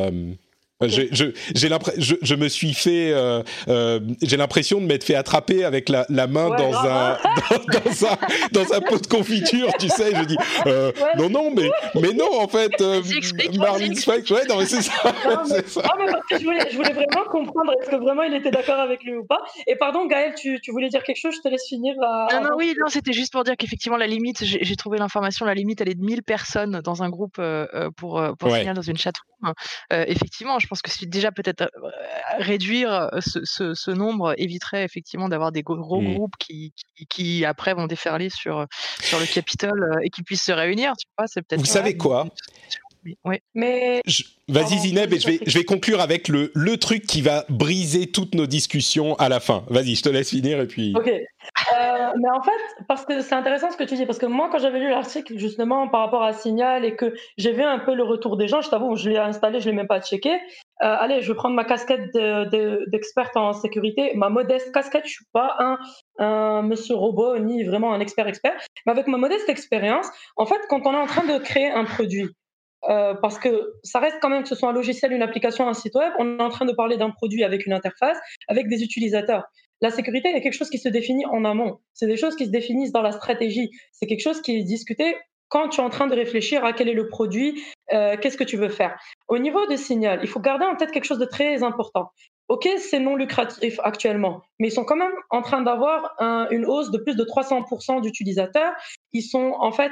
euh, Je, je, j'ai je, je, me suis fait, euh, euh, j'ai l'impression de m'être fait attraper avec la, la main Ouais, dans, un, dans, dans un dans un pot de confiture, tu sais. Je dis euh, Ouais. non non mais mais non en fait euh, Marlene Spike, ouais non mais c'est ça, Non, mais, c'est ça. non, mais parce que je voulais, je voulais vraiment comprendre est-ce que vraiment il était d'accord avec lui ou pas. Et pardon, Gaël, tu, tu voulais dire quelque chose Je te laisse finir. à- Non, non, avant. oui, non, c'était juste pour dire qu'effectivement, la limite, j'ai j'ai trouvé l'information, la limite, elle est de 1000 personnes dans un groupe euh, euh, pour, euh, pour Ouais. signaler dans une chatroom. Euh, effectivement, je pense que si déjà peut-être réduire ce, ce, ce nombre éviterait effectivement d'avoir des gros, gros Mm. groupes qui, qui, qui, après vont déferler sur, sur le Capitole et qui puissent se réunir. Tu vois, c'est peut-être. Vous savez quoi? Oui. Mais Je- Vas-y Zineb, et je vais, je vais conclure avec le, le truc qui va briser toutes nos discussions à la fin. Vas-y, je te laisse finir et puis. Ok. Euh, mais en fait, parce que c'est intéressant ce que tu dis, parce que moi, quand j'avais lu l'article justement par rapport à Signal et que j'ai vu un peu le retour des gens, je t'avoue, je l'ai installé, je l'ai même pas checké. Euh, allez, je vais prendre ma casquette de- de- d'experte en sécurité, ma modeste casquette. Je suis pas un, monsieur robot ni vraiment un expert expert, mais avec ma modeste expérience, en fait, quand on est en train de créer un produit. euh, parce que ça reste quand même que ce soit un logiciel, une application, un site web, on est en train de parler d'un produit avec une interface, avec des utilisateurs. La sécurité est quelque chose qui se définit en amont. C'est des choses qui se définissent dans la stratégie. C'est quelque chose qui est discuté quand tu es en train de réfléchir à quel est le produit, euh, qu'est-ce que tu veux faire. Au niveau de Signal, il faut garder en tête quelque chose de très important. Ok, c'est non lucratif actuellement, mais ils sont quand même en train d'avoir un- une hausse de plus de 300% d'utilisateurs. Ils sont en fait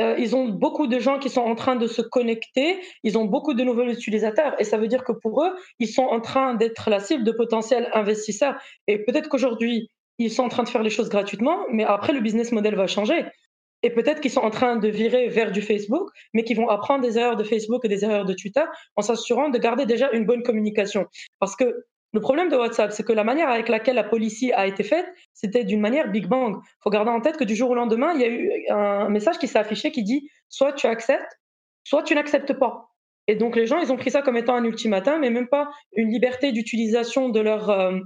euh, ils ont beaucoup de gens qui sont en train de se connecter, ils ont beaucoup de nouveaux utilisateurs et ça veut dire que pour eux, ils sont en train d'être la cible de potentiels investisseurs. Et peut-être qu'aujourd'hui, ils sont en train de faire les choses gratuitement, mais après, le business model va changer. Et peut-être qu'ils sont en train de virer vers du Facebook, mais qu'ils vont apprendre des erreurs de Facebook et des erreurs de Twitter en s'assurant de garder déjà une bonne communication. Parce que le problème de WhatsApp, c'est que la manière avec laquelle la policy a été faite, c'était d'une manière Big Bang. Il faut garder en tête que du jour au lendemain, il y a eu un message qui s'est affiché qui dit soit tu acceptes, soit tu n'acceptes pas. Et donc les gens, ils ont pris ça comme étant un ultimatum, mais même pas une liberté d'utilisation de leur euh,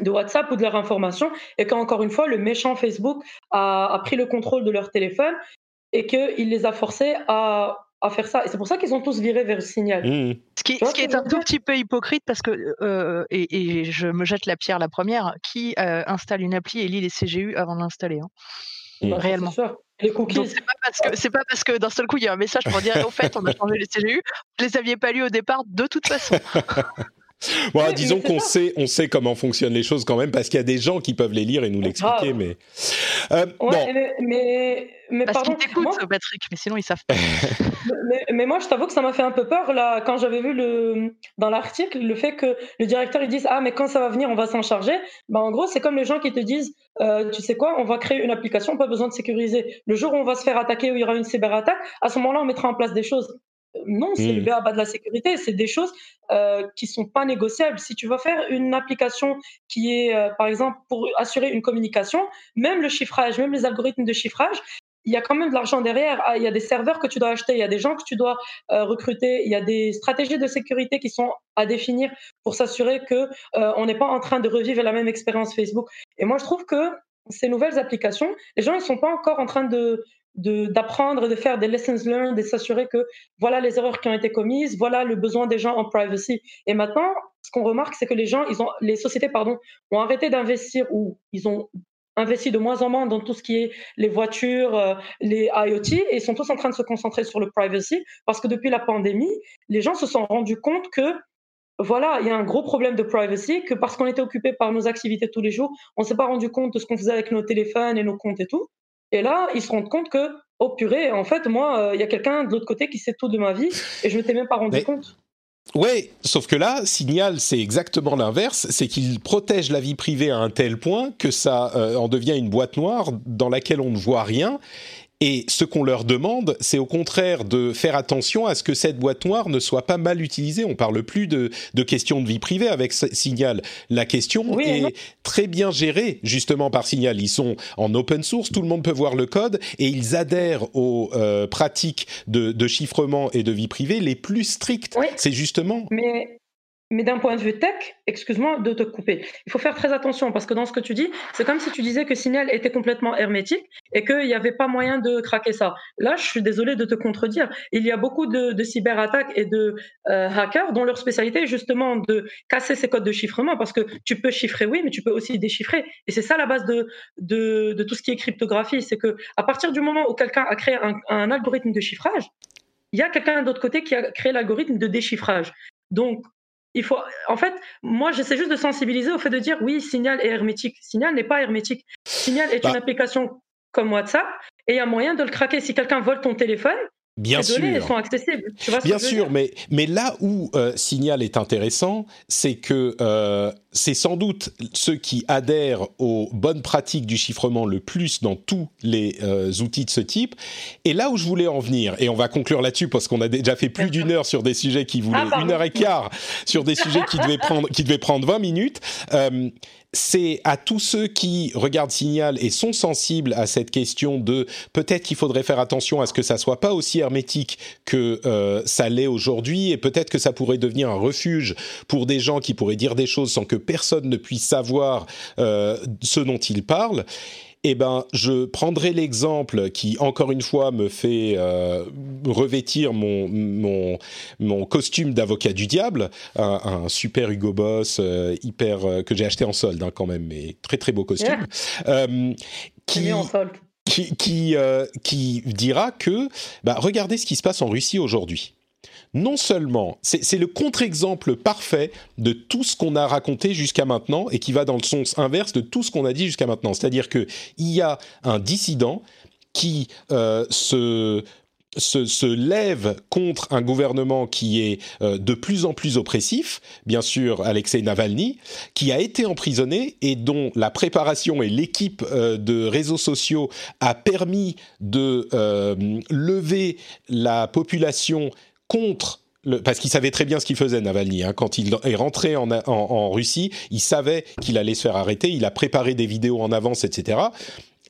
de WhatsApp ou de leur information. Et qu'encore une fois, le méchant Facebook a, a pris le contrôle de leur téléphone et qu'il les a forcés à, à faire ça. Et c'est pour ça qu'ils ont tous viré vers le signal. Mmh. Ce qui, ce est je un tout petit peu hypocrite parce que, euh, et, et je me jette la pierre la première, qui euh, installe une appli et lit les CGU avant de l'installer hein. Mm. Bah, Réellement. c'est sûr. Les cookies. Donc c'est pas parce que c'est pas parce que d'un seul coup il y a un message pour dire au fait on a changé les CGU, vous les aviez pas lus au départ de toute façon. Bon, disons qu'on sait, on sait comment fonctionnent les choses quand même, parce qu'il y a des gens qui peuvent les lire et nous l'expliquer. Mais Euh, Ouais, bon, mais, mais, mais Parce pardon, qu'ils t'écoutent moi, Patrick, mais sinon ils savent pas. mais, mais moi, je t'avoue que ça m'a fait un peu peur là quand j'avais vu le dans l'article le fait que le directeur il dise ah mais quand ça va venir on va s'en charger. Ben en gros c'est comme les gens qui te disent euh, tu sais quoi on va créer une application pas besoin de sécuriser. Le jour où on va se faire attaquer où il y aura une cyberattaque à ce moment-là on mettra en place des choses. Non, c'est Mm. le BABA de la sécurité, c'est des choses euh, qui sont pas négociables. Si tu vas faire une application qui est, euh, par exemple, pour assurer une communication, même le chiffrage, même les algorithmes de chiffrage, il y a quand même de l'argent derrière. Ah, il y a des serveurs que tu dois acheter, il y a des gens que tu dois euh, recruter, il y a des stratégies de sécurité qui sont à définir pour s'assurer que on n'est pas en train de revivre la même expérience Facebook. Et moi, je trouve que ces nouvelles applications, les gens ils sont pas encore en train de d'apprendre, de faire des lessons learned, et s'assurer que voilà les erreurs qui ont été commises, voilà le besoin des gens en privacy. Et maintenant, ce qu'on remarque, c'est que les gens, ils ont, les sociétés, pardon, ont arrêté d'investir ou ils ont investi de moins en moins dans tout ce qui est les voitures, euh, les IoT, et ils sont tous en train de se concentrer sur le privacy parce que depuis la pandémie, les gens se sont rendus compte que voilà, il y a un gros problème de privacy, que parce qu'on était occupé par nos activités tous les jours, on s'est pas rendu compte de ce qu'on faisait avec nos téléphones et nos comptes et tout. Et là, ils se rendent compte que, oh purée, en fait, moi, euh, il y a quelqu'un de l'autre côté qui sait tout de ma vie et je m'étais même pas rendu Mais- compte. ouais, sauf que là, Signal, c'est exactement l'inverse, c'est qu'il protège la vie privée à un tel point que ça euh, en devient une boîte noire dans laquelle on ne voit rien. Et ce qu'on leur demande, c'est au contraire de faire attention à ce que cette boîte noire ne soit pas mal utilisée. On parle plus de, de questions de vie privée avec Signal. La question Oui, et non. est très bien gérée justement par Signal. Ils sont en open source, tout le monde peut voir le code et ils adhèrent aux euh, pratiques de, de chiffrement et de vie privée les plus strictes. Oui. C'est justement Mais, mais d'un point de vue tech, excuse-moi de te couper, il faut faire très attention parce que dans ce que tu dis, c'est comme si tu disais que Signal était complètement hermétique et qu'il n'y avait pas moyen de craquer ça. Là, je suis désolé de te contredire. Il y a beaucoup de, cyberattaques et de euh, hackers dont leur spécialité est justement de casser ces codes de chiffrement parce que tu peux chiffrer, oui, mais tu peux aussi déchiffrer. Et c'est ça la base de, de, de, tout ce qui est cryptographie. C'est que à partir du moment où quelqu'un a créé un, un algorithme de chiffrage, il y a quelqu'un d'autre côté qui a créé l'algorithme de déchiffrage. Donc, il faut, en fait, moi, j'essaie juste de sensibiliser au fait de dire oui, Signal est hermétique. Signal n'est pas hermétique. Signal est bah. une application comme WhatsApp et il y a moyen de le craquer. Si quelqu'un vole ton téléphone, Bien ces données sûr. sont accessibles. Tu vois ce Bien sûr, mais, mais là où euh, Signal est intéressant, c'est que euh, c'est sans doute ceux qui adhèrent aux bonnes pratiques du chiffrement le plus dans tous les euh, outils de ce type. Et là où je voulais en venir, et on va conclure là-dessus parce qu'on a déjà fait plus d'une heure sur des sujets qui voulaient Ah, pardon. une heure et quart sur des sujets qui devaient prendre qui devaient prendre 20 minutes. C'est à tous ceux qui regardent Signal et sont sensibles à cette question de peut-être qu'il faudrait faire attention à ce que ça soit pas aussi hermétique que euh, ça l'est aujourd'hui et peut-être que ça pourrait devenir un refuge pour des gens qui pourraient dire des choses sans que personne ne puisse savoir euh, ce dont ils parlent. Eh ben, je prendrai l'exemple qui, encore une fois, me fait euh, revêtir mon, mon, mon costume d'avocat du diable, un, un super Hugo Boss, euh, hyper euh, que j'ai acheté en solde hein, quand même, mais très très beau costume, qui, mis en solde. qui, qui, qui dira que, bah, regardez ce qui se passe en Russie aujourd'hui. Non seulement, c'est le contre-exemple parfait de tout ce qu'on a raconté jusqu'à maintenant et qui va dans le sens inverse de tout ce qu'on a dit jusqu'à maintenant. C'est-à-dire que il y a un dissident qui euh, se, se, se lève contre un gouvernement qui est euh, de plus en plus oppressif, bien sûr Alexei Navalny, qui a été emprisonné et dont la préparation et l'équipe euh, de réseaux sociaux a permis de lever la population contre le, parce qu'il savait très bien ce qu'il faisait, Navalny. Hein. Quand il est rentré en, Russie, il savait qu'il allait se faire arrêter. Il a préparé des vidéos en avance, etc.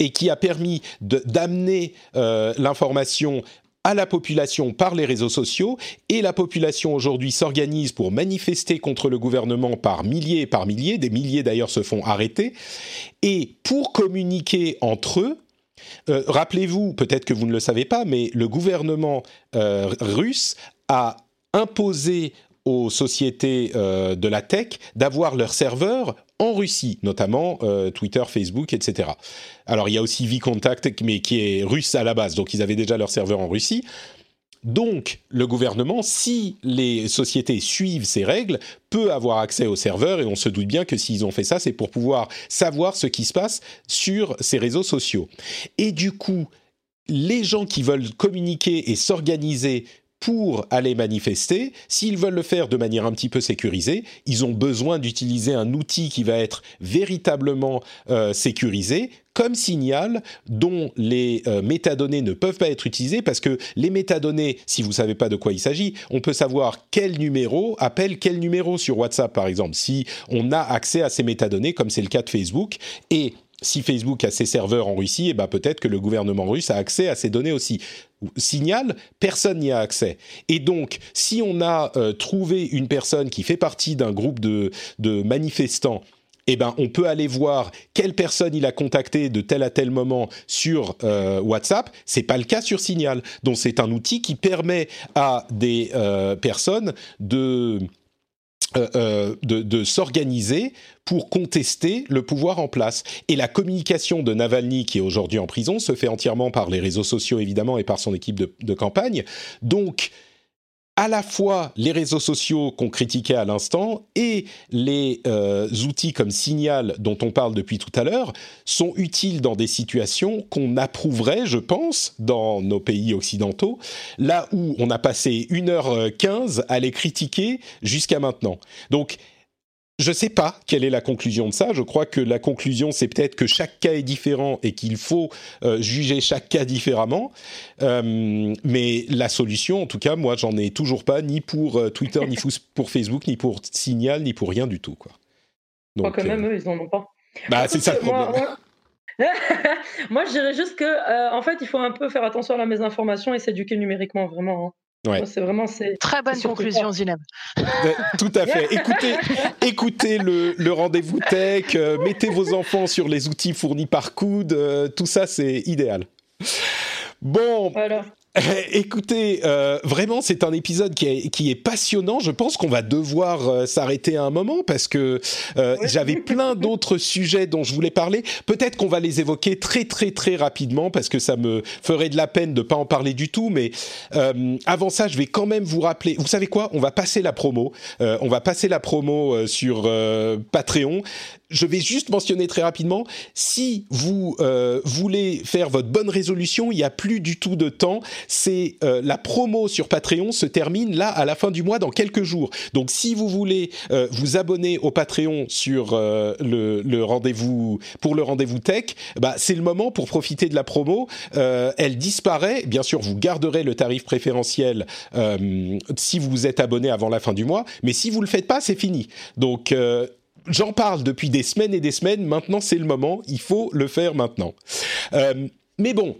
Et qui a permis d'amener euh, l'information à la population par les réseaux sociaux et la population aujourd'hui s'organise pour manifester contre le gouvernement par milliers et par milliers, des milliers d'ailleurs se font arrêter, et pour communiquer entre eux, euh, rappelez-vous, peut-être que vous ne le savez pas, mais le gouvernement euh, russe a imposé aux sociétés euh, de la tech d'avoir leurs serveurs en Russie, notamment Twitter, Facebook, etc. Alors il y a aussi VContact, mais qui est russe à la base, donc ils avaient déjà leurs serveurs en Russie. Donc, le gouvernement, si les sociétés suivent ces règles, peut avoir accès aux serveurs et on se doute bien que s'ils ont fait ça, c'est pour pouvoir savoir ce qui se passe sur ces réseaux sociaux. Et du coup, les gens qui veulent communiquer et s'organiser pour aller manifester, s'ils veulent le faire de manière un petit peu sécurisée, ils ont besoin d'utiliser un outil qui va être véritablement euh, sécurisé, comme Signal, dont les euh, métadonnées ne peuvent pas être utilisées parce que les métadonnées, si vous ne savez pas de quoi il s'agit, on peut savoir quel numéro appelle quel numéro sur WhatsApp, par exemple, si on a accès à ces métadonnées, comme c'est le cas de Facebook, et si Facebook a ses serveurs en Russie, eh ben peut-être que le gouvernement russe a accès à ces données aussi. Signal, personne n'y a accès. Et donc, si on a euh, trouvé une personne qui fait partie d'un groupe de, de manifestants, eh ben, on peut aller voir quelle personne il a contacté de tel à tel moment sur euh, WhatsApp. C'est pas le cas sur Signal. Donc, c'est un outil qui permet à des euh, personnes de euh, euh, de, de s'organiser pour contester le pouvoir en place. Et la communication de Navalny, qui est aujourd'hui en prison, se fait entièrement par les réseaux sociaux, évidemment, et par son équipe de, de campagne. Donc, à la fois les réseaux sociaux qu'on critiquait à l'instant et les euh, outils comme Signal dont on parle depuis tout à l'heure sont utiles dans des situations qu'on approuverait, je pense, dans nos pays occidentaux, là où on a passé 1h15 à les critiquer jusqu'à maintenant. Donc, je ne sais pas quelle est la conclusion de ça. Je crois que la conclusion, c'est peut-être que chaque cas est différent et qu'il faut euh, juger chaque cas différemment. Euh, mais la solution, en tout cas, moi, j'en ai toujours pas, ni pour euh, Twitter, ni pour Facebook, ni pour Signal, ni pour rien du tout. Quoi. Donc, quand même, eux, ils n'en ont pas. Bah, c'est ça le problème. Moi, moi... moi, je dirais juste que, euh, en fait, il faut un peu faire attention à la mésinformation et s'éduquer numériquement, vraiment. Hein. Ouais. C'est vraiment Très bonne conclusion, Zineb. Tout à fait. Écoutez, écoutez le, le rendez-vous tech, euh, mettez vos enfants sur les outils fournis par Coude, euh, tout ça c'est idéal. Bon, voilà. Écoutez, euh, vraiment, c'est un épisode qui est, qui est passionnant. Je pense qu'on va devoir euh, s'arrêter un moment parce que euh, j'avais plein d'autres sujets dont je voulais parler. Peut-être qu'on va les évoquer très très très rapidement parce que ça me ferait de la peine de pas en parler du tout. Mais euh, avant ça, je vais quand même vous rappeler. Vous savez quoi? On va passer la promo. Euh, on va passer la promo euh, sur euh, Patreon. Je vais juste mentionner très rapidement, si vous euh, voulez faire votre bonne résolution, il n'y a plus du tout de temps. C'est euh, la promo sur Patreon se termine là à la fin du mois dans quelques jours. Donc si vous voulez euh, vous abonner au Patreon sur euh, le, le rendez-vous pour le rendez-vous tech, bah c'est le moment pour profiter de la promo. Euh, elle disparaît. Bien sûr, vous garderez le tarif préférentiel euh, si vous êtes abonné avant la fin du mois. Mais si vous le faites pas, c'est fini. Donc J'en parle depuis des semaines et des semaines. Maintenant, c'est le moment. Il faut le faire maintenant. Euh, mais bon,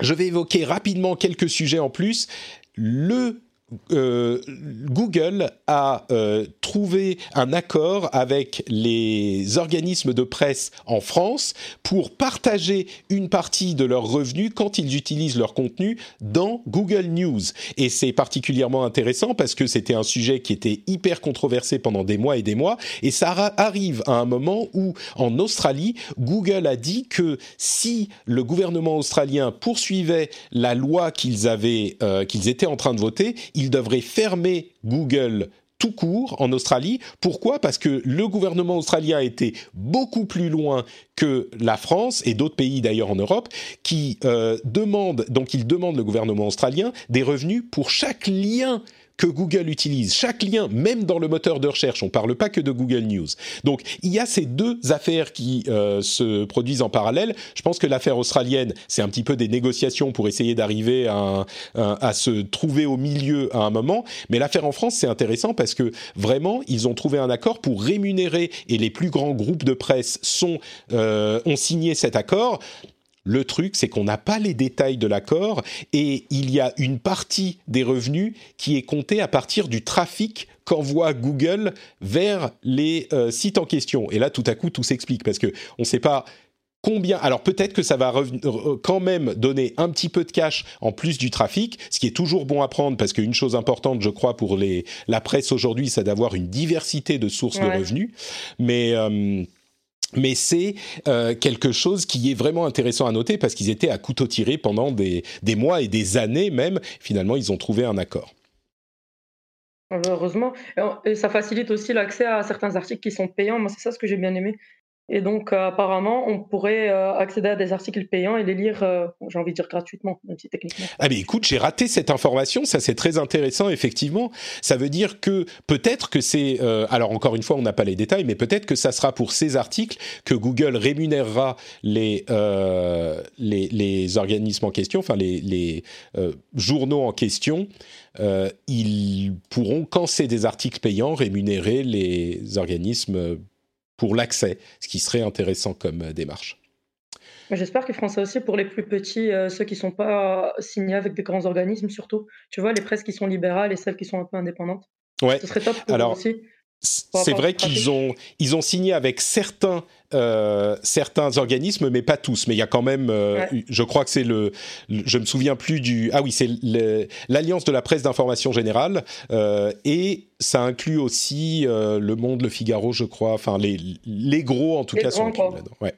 je vais évoquer rapidement quelques sujets en plus. Le euh, Google a euh, trouvé un accord avec les organismes de presse en France pour partager une partie de leurs revenus quand ils utilisent leur contenu dans Google News. Et c'est particulièrement intéressant parce que c'était un sujet qui était hyper controversé pendant des mois et des mois. Et ça arrive à un moment où, en Australie, Google a dit que si le gouvernement australien poursuivait la loi qu'ils avaient, euh, qu'ils étaient en train de voter, il devrait fermer Google tout court en Australie. Pourquoi? Parce que le gouvernement australien a été beaucoup plus loin que la France et d'autres pays d'ailleurs en Europe qui euh, demandent, donc ils demandent le gouvernement australien des revenus pour chaque lien que Google utilise, chaque lien, même dans le moteur de recherche, on ne parle pas que de Google News. Donc il y a ces deux affaires qui euh, se produisent en parallèle. Je pense que l'affaire australienne, c'est un petit peu des négociations pour essayer d'arriver à, à se trouver au milieu à un moment. Mais l'affaire en France, c'est intéressant parce que vraiment, ils ont trouvé un accord pour rémunérer, et les plus grands groupes de presse sont, euh, ont signé cet accord. Le truc, c'est qu'on n'a pas les détails de l'accord et il y a une partie des revenus qui est comptée à partir du trafic qu'envoie Google vers les euh, sites en question. Et là, tout à coup, tout s'explique parce que on ne sait pas combien. Alors peut-être que ça va quand même donner un petit peu de cash en plus du trafic, ce qui est toujours bon à prendre parce qu'une chose importante, je crois, pour les, la presse aujourd'hui, c'est d'avoir une diversité de sources de revenus. Mais euh, mais c'est euh, quelque chose qui est vraiment intéressant à noter parce qu'ils étaient à couteau tiré pendant des, des mois et des années même. Finalement, ils ont trouvé un accord. Heureusement. Et ça facilite aussi l'accès à certains articles qui sont payants. Moi, c'est ça ce que j'ai bien aimé. Et donc, euh, apparemment, on pourrait euh, accéder à des articles payants et les lire, euh, j'ai envie de dire gratuitement. Ah mais écoute, j'ai raté cette information, ça c'est très intéressant effectivement. Ça veut dire que peut-être que c'est, alors encore une fois on n'a pas les détails, mais peut-être que ça sera pour ces articles que Google rémunérera les les, organismes en question, enfin les, les journaux en question. Ils pourront, quand c'est des articles payants, rémunérer les organismes pour l'accès, ce qui serait intéressant comme euh, démarche. J'espère qu'ils feront ça aussi pour les plus petits, euh, ceux qui ne sont pas signés avec des grands organismes surtout. Tu vois, les presses qui sont libérales et celles qui sont un peu indépendantes. Ouais. Ce serait top pour Alors, eux aussi. C'est vrai qu'ils ont ils ont signé avec certains euh, certains organismes, mais pas tous. Mais il y a quand même, euh, Ouais. je crois que c'est le, le- je me souviens plus du, ah oui, c'est l'Alliance de la presse d'information générale, euh, et ça inclut aussi euh, Le Monde, Le Figaro, je crois. Enfin, les les gros en tout Les cas sont là-dedans. Ouais.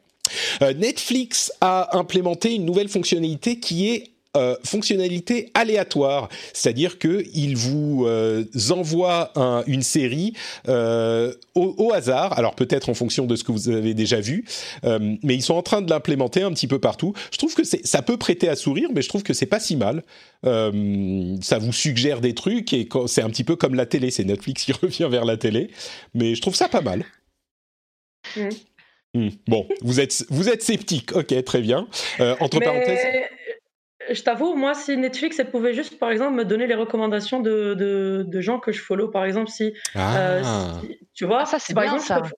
Euh, Netflix a implémenté une nouvelle fonctionnalité qui est euh, fonctionnalité aléatoire, c'est-à-dire que il vous euh, envoie un- une série euh, au, au hasard, alors peut-être en fonction de ce que vous avez déjà vu, euh, mais ils sont en train de l'implémenter un petit peu partout. Je trouve que ça peut prêter à sourire, mais je trouve que c'est pas si mal. Ça vous suggère des trucs et c'est un petit peu comme la télé, c'est Netflix qui revient vers la télé, mais je trouve ça pas mal. Mhm. Hmm, Bon, vous êtes vous êtes sceptique, ok, très bien. Entre Mais parenthèses. Je t'avoue, moi, si Netflix, elle pouvait juste, par exemple, me donner les recommandations de, de, de gens que je follow, par exemple, si, euh, Ah. si- tu vois, Ah, ça, c'est par bien, exemple, ça.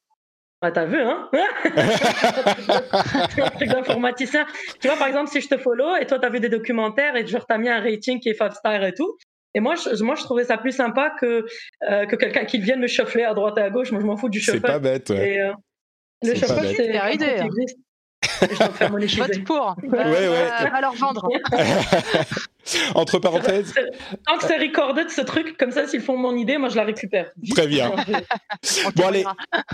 Ah, t'as vu, hein? C'est un truc d'informaticien. Tu vois, par exemple, si je te follow et toi, t'as vu des documentaires et genre, t'as mis un rating qui est 5 star et tout, Et moi, je, moi, je trouvais ça plus sympa que, euh, que quelqu'un qui vienne me chauffer à droite et à gauche. Moi, je m'en fous du chauffeur. C'est pas bête. Ouais. Et, euh, le chauffeur, c'est Super un idée, je dois faire. Vote pour. Ouais, Bah, ouais. euh, alors vendre. Entre parenthèses, Tant que c'est recorded, ce truc, comme ça, s'ils font mon idée, moi, je la récupère. Vite. Très bien. Bon, allez.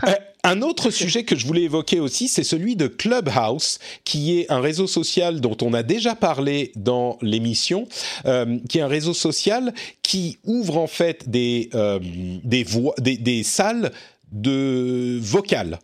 Euh, un autre sujet que je voulais évoquer aussi, c'est celui de Clubhouse, qui est un réseau social dont on a déjà parlé dans l'émission, euh, qui est un réseau social qui ouvre en fait des euh, des voix, des, des salles de vocales.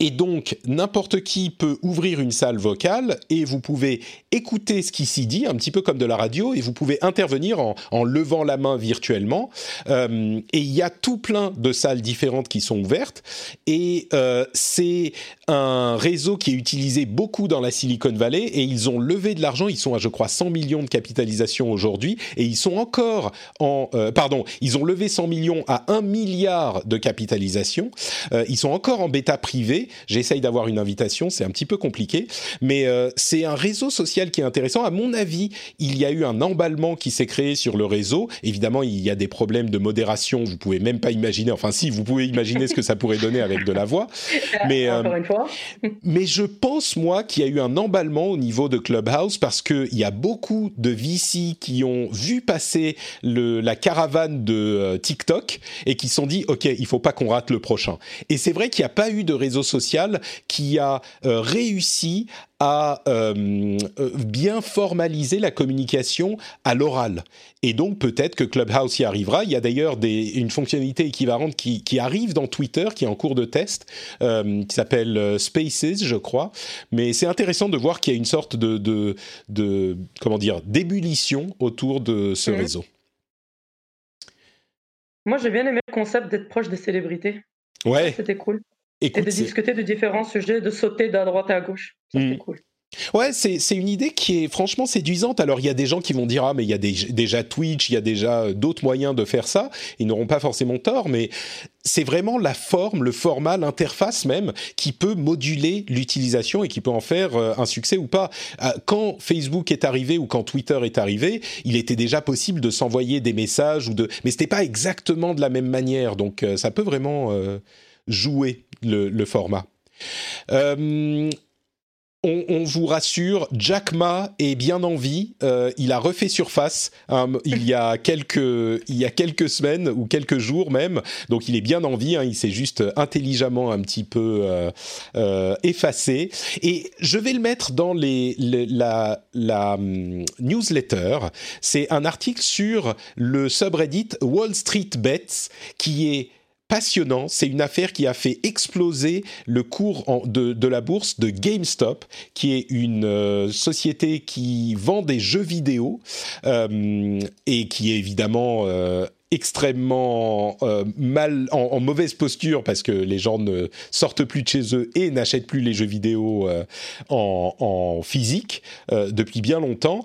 Et donc, n'importe qui peut ouvrir une salle vocale et vous pouvez écouter ce qui s'y dit, un petit peu comme de la radio, et vous pouvez intervenir en, en levant la main virtuellement. Euh, et il y a tout plein de salles différentes qui sont ouvertes. Et euh, c'est un réseau qui est utilisé beaucoup dans la Silicon Valley. Et ils ont levé de l'argent. Ils sont à, je crois, 100 millions de capitalisation aujourd'hui. Et ils sont encore en... euh, pardon, ils ont levé 100 millions à 1 milliard de capitalisation. Euh, ils sont encore en bêta privée. J'essaye d'avoir une invitation, c'est un petit peu compliqué, mais euh, c'est un réseau social qui est intéressant. À mon avis, il y a eu un emballement qui s'est créé sur le réseau. Évidemment, il y a des problèmes de modération. Vous pouvez même pas imaginer. Enfin, si, vous pouvez imaginer ce que ça pourrait donner avec de la voix. Mais euh, Encore une fois. mais je pense, moi, qu'il y a eu un emballement au niveau de Clubhouse parce qu'il y a beaucoup de VC qui ont vu passer le, la caravane de euh, TikTok et qui se sont dit, OK, il faut pas qu'on rate le prochain. Et c'est vrai qu'il n'y a pas eu de réseau social qui a euh, réussi à euh, euh, bien formaliser la communication à l'oral. Et donc peut-être que Clubhouse y arrivera. Il y a d'ailleurs une fonctionnalité équivalente qui, qui arrive dans Twitter, qui est en cours de test, euh, qui s'appelle Spaces, je crois. Mais c'est intéressant de voir qu'il y a une sorte de, de, de comment dire d'ébullition autour de ce réseau. Moi, j'ai bien aimé le concept d'être proche des célébrités. Ouais, C'était cool. Et de c'est- discuter de différents sujets, de sauter de droite à gauche. Ça, Mm. c'était cool. Ouais, c'est c'est une idée qui est franchement séduisante. Alors il y a des gens qui vont dire ah mais il y a des- déjà Twitch, il y a déjà euh, d'autres moyens de faire ça. Ils n'auront pas forcément tort, mais c'est vraiment la forme, le format, l'interface même qui peut moduler l'utilisation et qui peut en faire euh, un succès ou pas. Euh, Quand Facebook est arrivé ou quand Twitter est arrivé, il était déjà possible de s'envoyer des messages ou de, mais c'était pas exactement de la même manière. Donc ça peut vraiment jouer le, le format. Euh, on, on vous rassure, Jack Ma est bien en vie. Euh, il a refait surface hein, il y a quelques il y a quelques semaines ou quelques jours même. Donc il est bien en vie. hein, il s'est juste intelligemment un petit peu euh, euh, effacé. Et je vais le mettre dans les, les- la, la hum, newsletter. C'est un article sur le subreddit Wall Street Bets qui est passionnant. C'est une affaire qui a fait exploser le cours de, la bourse de GameStop, qui est une euh, société qui vend des jeux vidéo euh, et qui est évidemment euh, extrêmement euh, mal en, mauvaise posture parce que les gens ne sortent plus de chez eux et n'achètent plus les jeux vidéo en, physique depuis bien longtemps.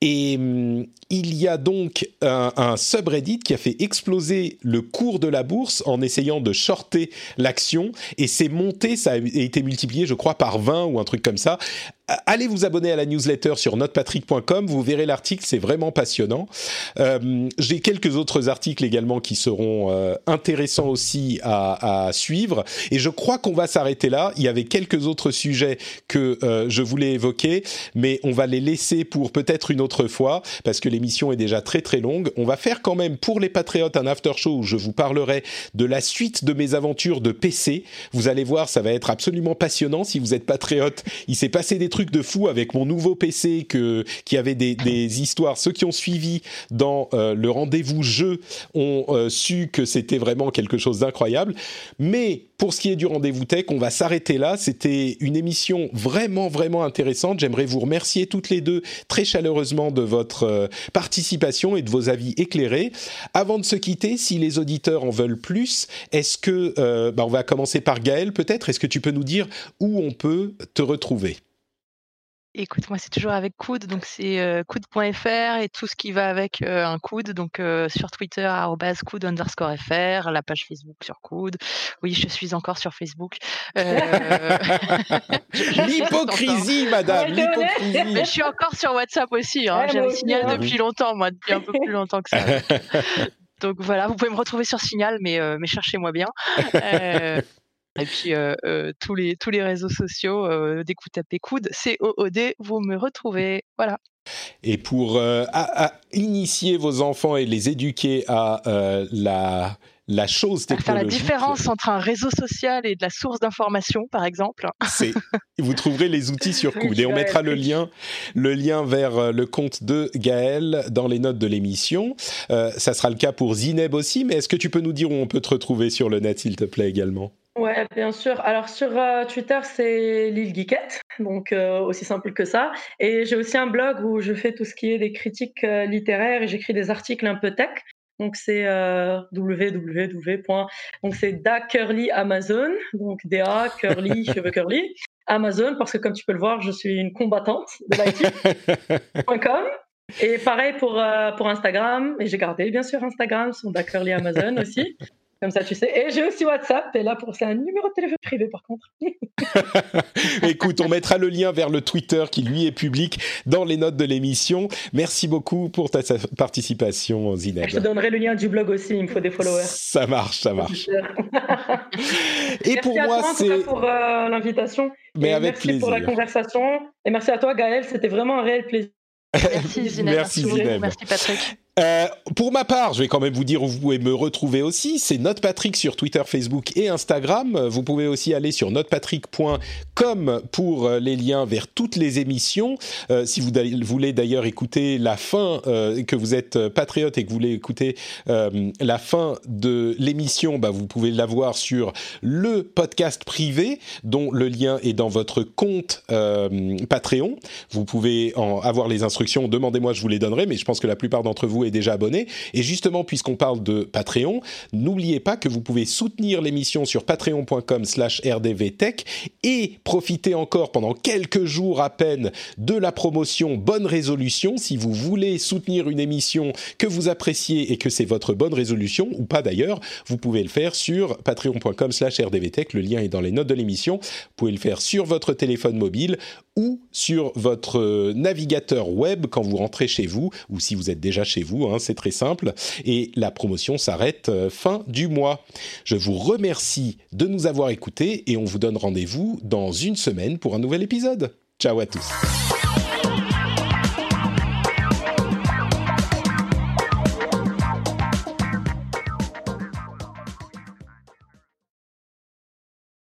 Et hum, il y a donc un, un subreddit qui a fait exploser le cours de la bourse en essayant de shorter l'action et c'est monté, ça a été multiplié je crois par 20 ou un truc comme ça. Allez vous abonner à la newsletter sur notepatrick.com, vous verrez l'article, c'est vraiment passionnant. Euh, J'ai quelques autres articles également qui seront euh, intéressants aussi à, à suivre et je crois qu'on va s'arrêter là. Il y avait quelques autres sujets que euh, je voulais évoquer, mais on va les laisser pour peut-être une autre fois parce que l'émission est déjà très très longue. On va faire quand même pour les patriotes un after show où je vous parlerai de la suite de mes aventures de PC. Vous allez voir, ça va être absolument passionnant si vous êtes patriote. Il s'est passé des trucs de fou avec mon nouveau PC que qui avait des, histoires. Ceux qui ont suivi dans euh, le rendez-vous jeu ont euh, su que c'était vraiment quelque chose d'incroyable. Mais pour ce qui est du rendez-vous tech, on va s'arrêter là. C'était une émission vraiment, vraiment intéressante. J'aimerais vous remercier toutes les deux très chaleureusement de votre euh, participation et de vos avis éclairés. Avant de se quitter, si les auditeurs en veulent plus, est-ce que, bah, on va commencer par Gaël peut-être, est-ce que tu peux nous dire où on peut te retrouver? Écoute, moi, c'est toujours avec coude, donc c'est euh, coude.fr et tout ce qui va avec euh, un coude. Donc euh, sur Twitter, coude underscore fr, la page Facebook sur coude. Oui, je suis encore sur Facebook. Euh, L'hypocrisie, madame, l'hypocrisie. Mais je suis encore sur WhatsApp aussi. Hein. Ouais, J'avais Signal hein. depuis longtemps, moi, depuis un peu plus longtemps que ça. Donc voilà, vous pouvez me retrouver sur Signal, mais, euh, mais cherchez-moi bien. Et puis euh, euh, tous, les, tous les réseaux sociaux, euh, dès que vous tapez coude, C-O-O-D, vous me retrouvez. Voilà. Et pour à- à initier vos enfants et les éduquer à la, la chose À faire la technologique, différence entre un réseau social et de la source d'information, par exemple. c'est vous trouverez les outils sur coude et on mettra le lien le lien vers le compte de Gaël dans les notes de l'émission. Ça sera le cas pour Zineb aussi, mais est-ce que tu peux nous dire où on peut te retrouver sur le net s'il te plaît également? Ouais, bien sûr. Alors sur euh, Twitter, c'est Lil Geekette, donc euh, aussi simple que ça. Et j'ai aussi un blog où je fais tout ce qui est des critiques euh, littéraires et j'écris des articles un peu tech. Donc c'est www. Donc c'est Da Curly Amazon, donc DA Curly cheveux curly Amazon parce que comme tu peux le voir, je suis une combattante de l'IT.com. Et pareil pour pour Instagram. Et j'ai gardé bien sûr Instagram, son Da Curly Amazon aussi. Comme ça, tu sais. Et j'ai aussi WhatsApp. Et là, pour c'est un numéro de téléphone privé, par contre. Écoute, on mettra le lien vers le Twitter qui lui est public dans les notes de l'émission. Merci beaucoup pour ta participation, Zineb. Je te donnerai le lien du blog aussi. Il me faut des followers. Ça marche, ça marche. Et merci pour à moi, c'est pour euh, l'invitation. mais Et avec merci pour la conversation. Et merci à toi, Gaël. C'était vraiment un réel plaisir. Merci Zineb. Merci. Zineb. Merci Patrick. Euh, pour ma part, je vais quand même vous dire où vous pouvez me retrouver aussi. C'est Note Patrick sur Twitter, Facebook et Instagram. Vous pouvez aussi aller sur notepatrick.com pour euh, les liens vers toutes les émissions. Euh, si vous voulez d'ailleurs écouter la fin, euh, que vous êtes euh, patriote et que vous voulez écouter la fin de l'émission, bah, vous pouvez l'avoir sur le podcast privé dont le lien est dans votre compte Patreon. Vous pouvez en avoir les instructions. Demandez-moi, je vous les donnerai, mais je pense que la plupart d'entre vous déjà abonné. Et justement, puisqu'on parle de Patreon, n'oubliez pas que vous pouvez soutenir l'émission sur patreon.com slash rdvtech et profiter encore pendant quelques jours à peine de la promotion Bonne Résolution. Si vous voulez soutenir une émission que vous appréciez et que c'est votre bonne résolution, ou pas d'ailleurs, vous pouvez le faire sur patreon.com slash rdvtech. Le lien est dans les notes de l'émission. Vous pouvez le faire sur votre téléphone mobile sur votre euh, navigateur web quand vous rentrez chez vous, ou si vous êtes déjà chez vous, hein, c'est très simple. Et la promotion s'arrête euh, fin du mois. Je vous remercie de nous avoir écoutés et on vous donne rendez-vous dans une semaine pour un nouvel épisode. Ciao à tous.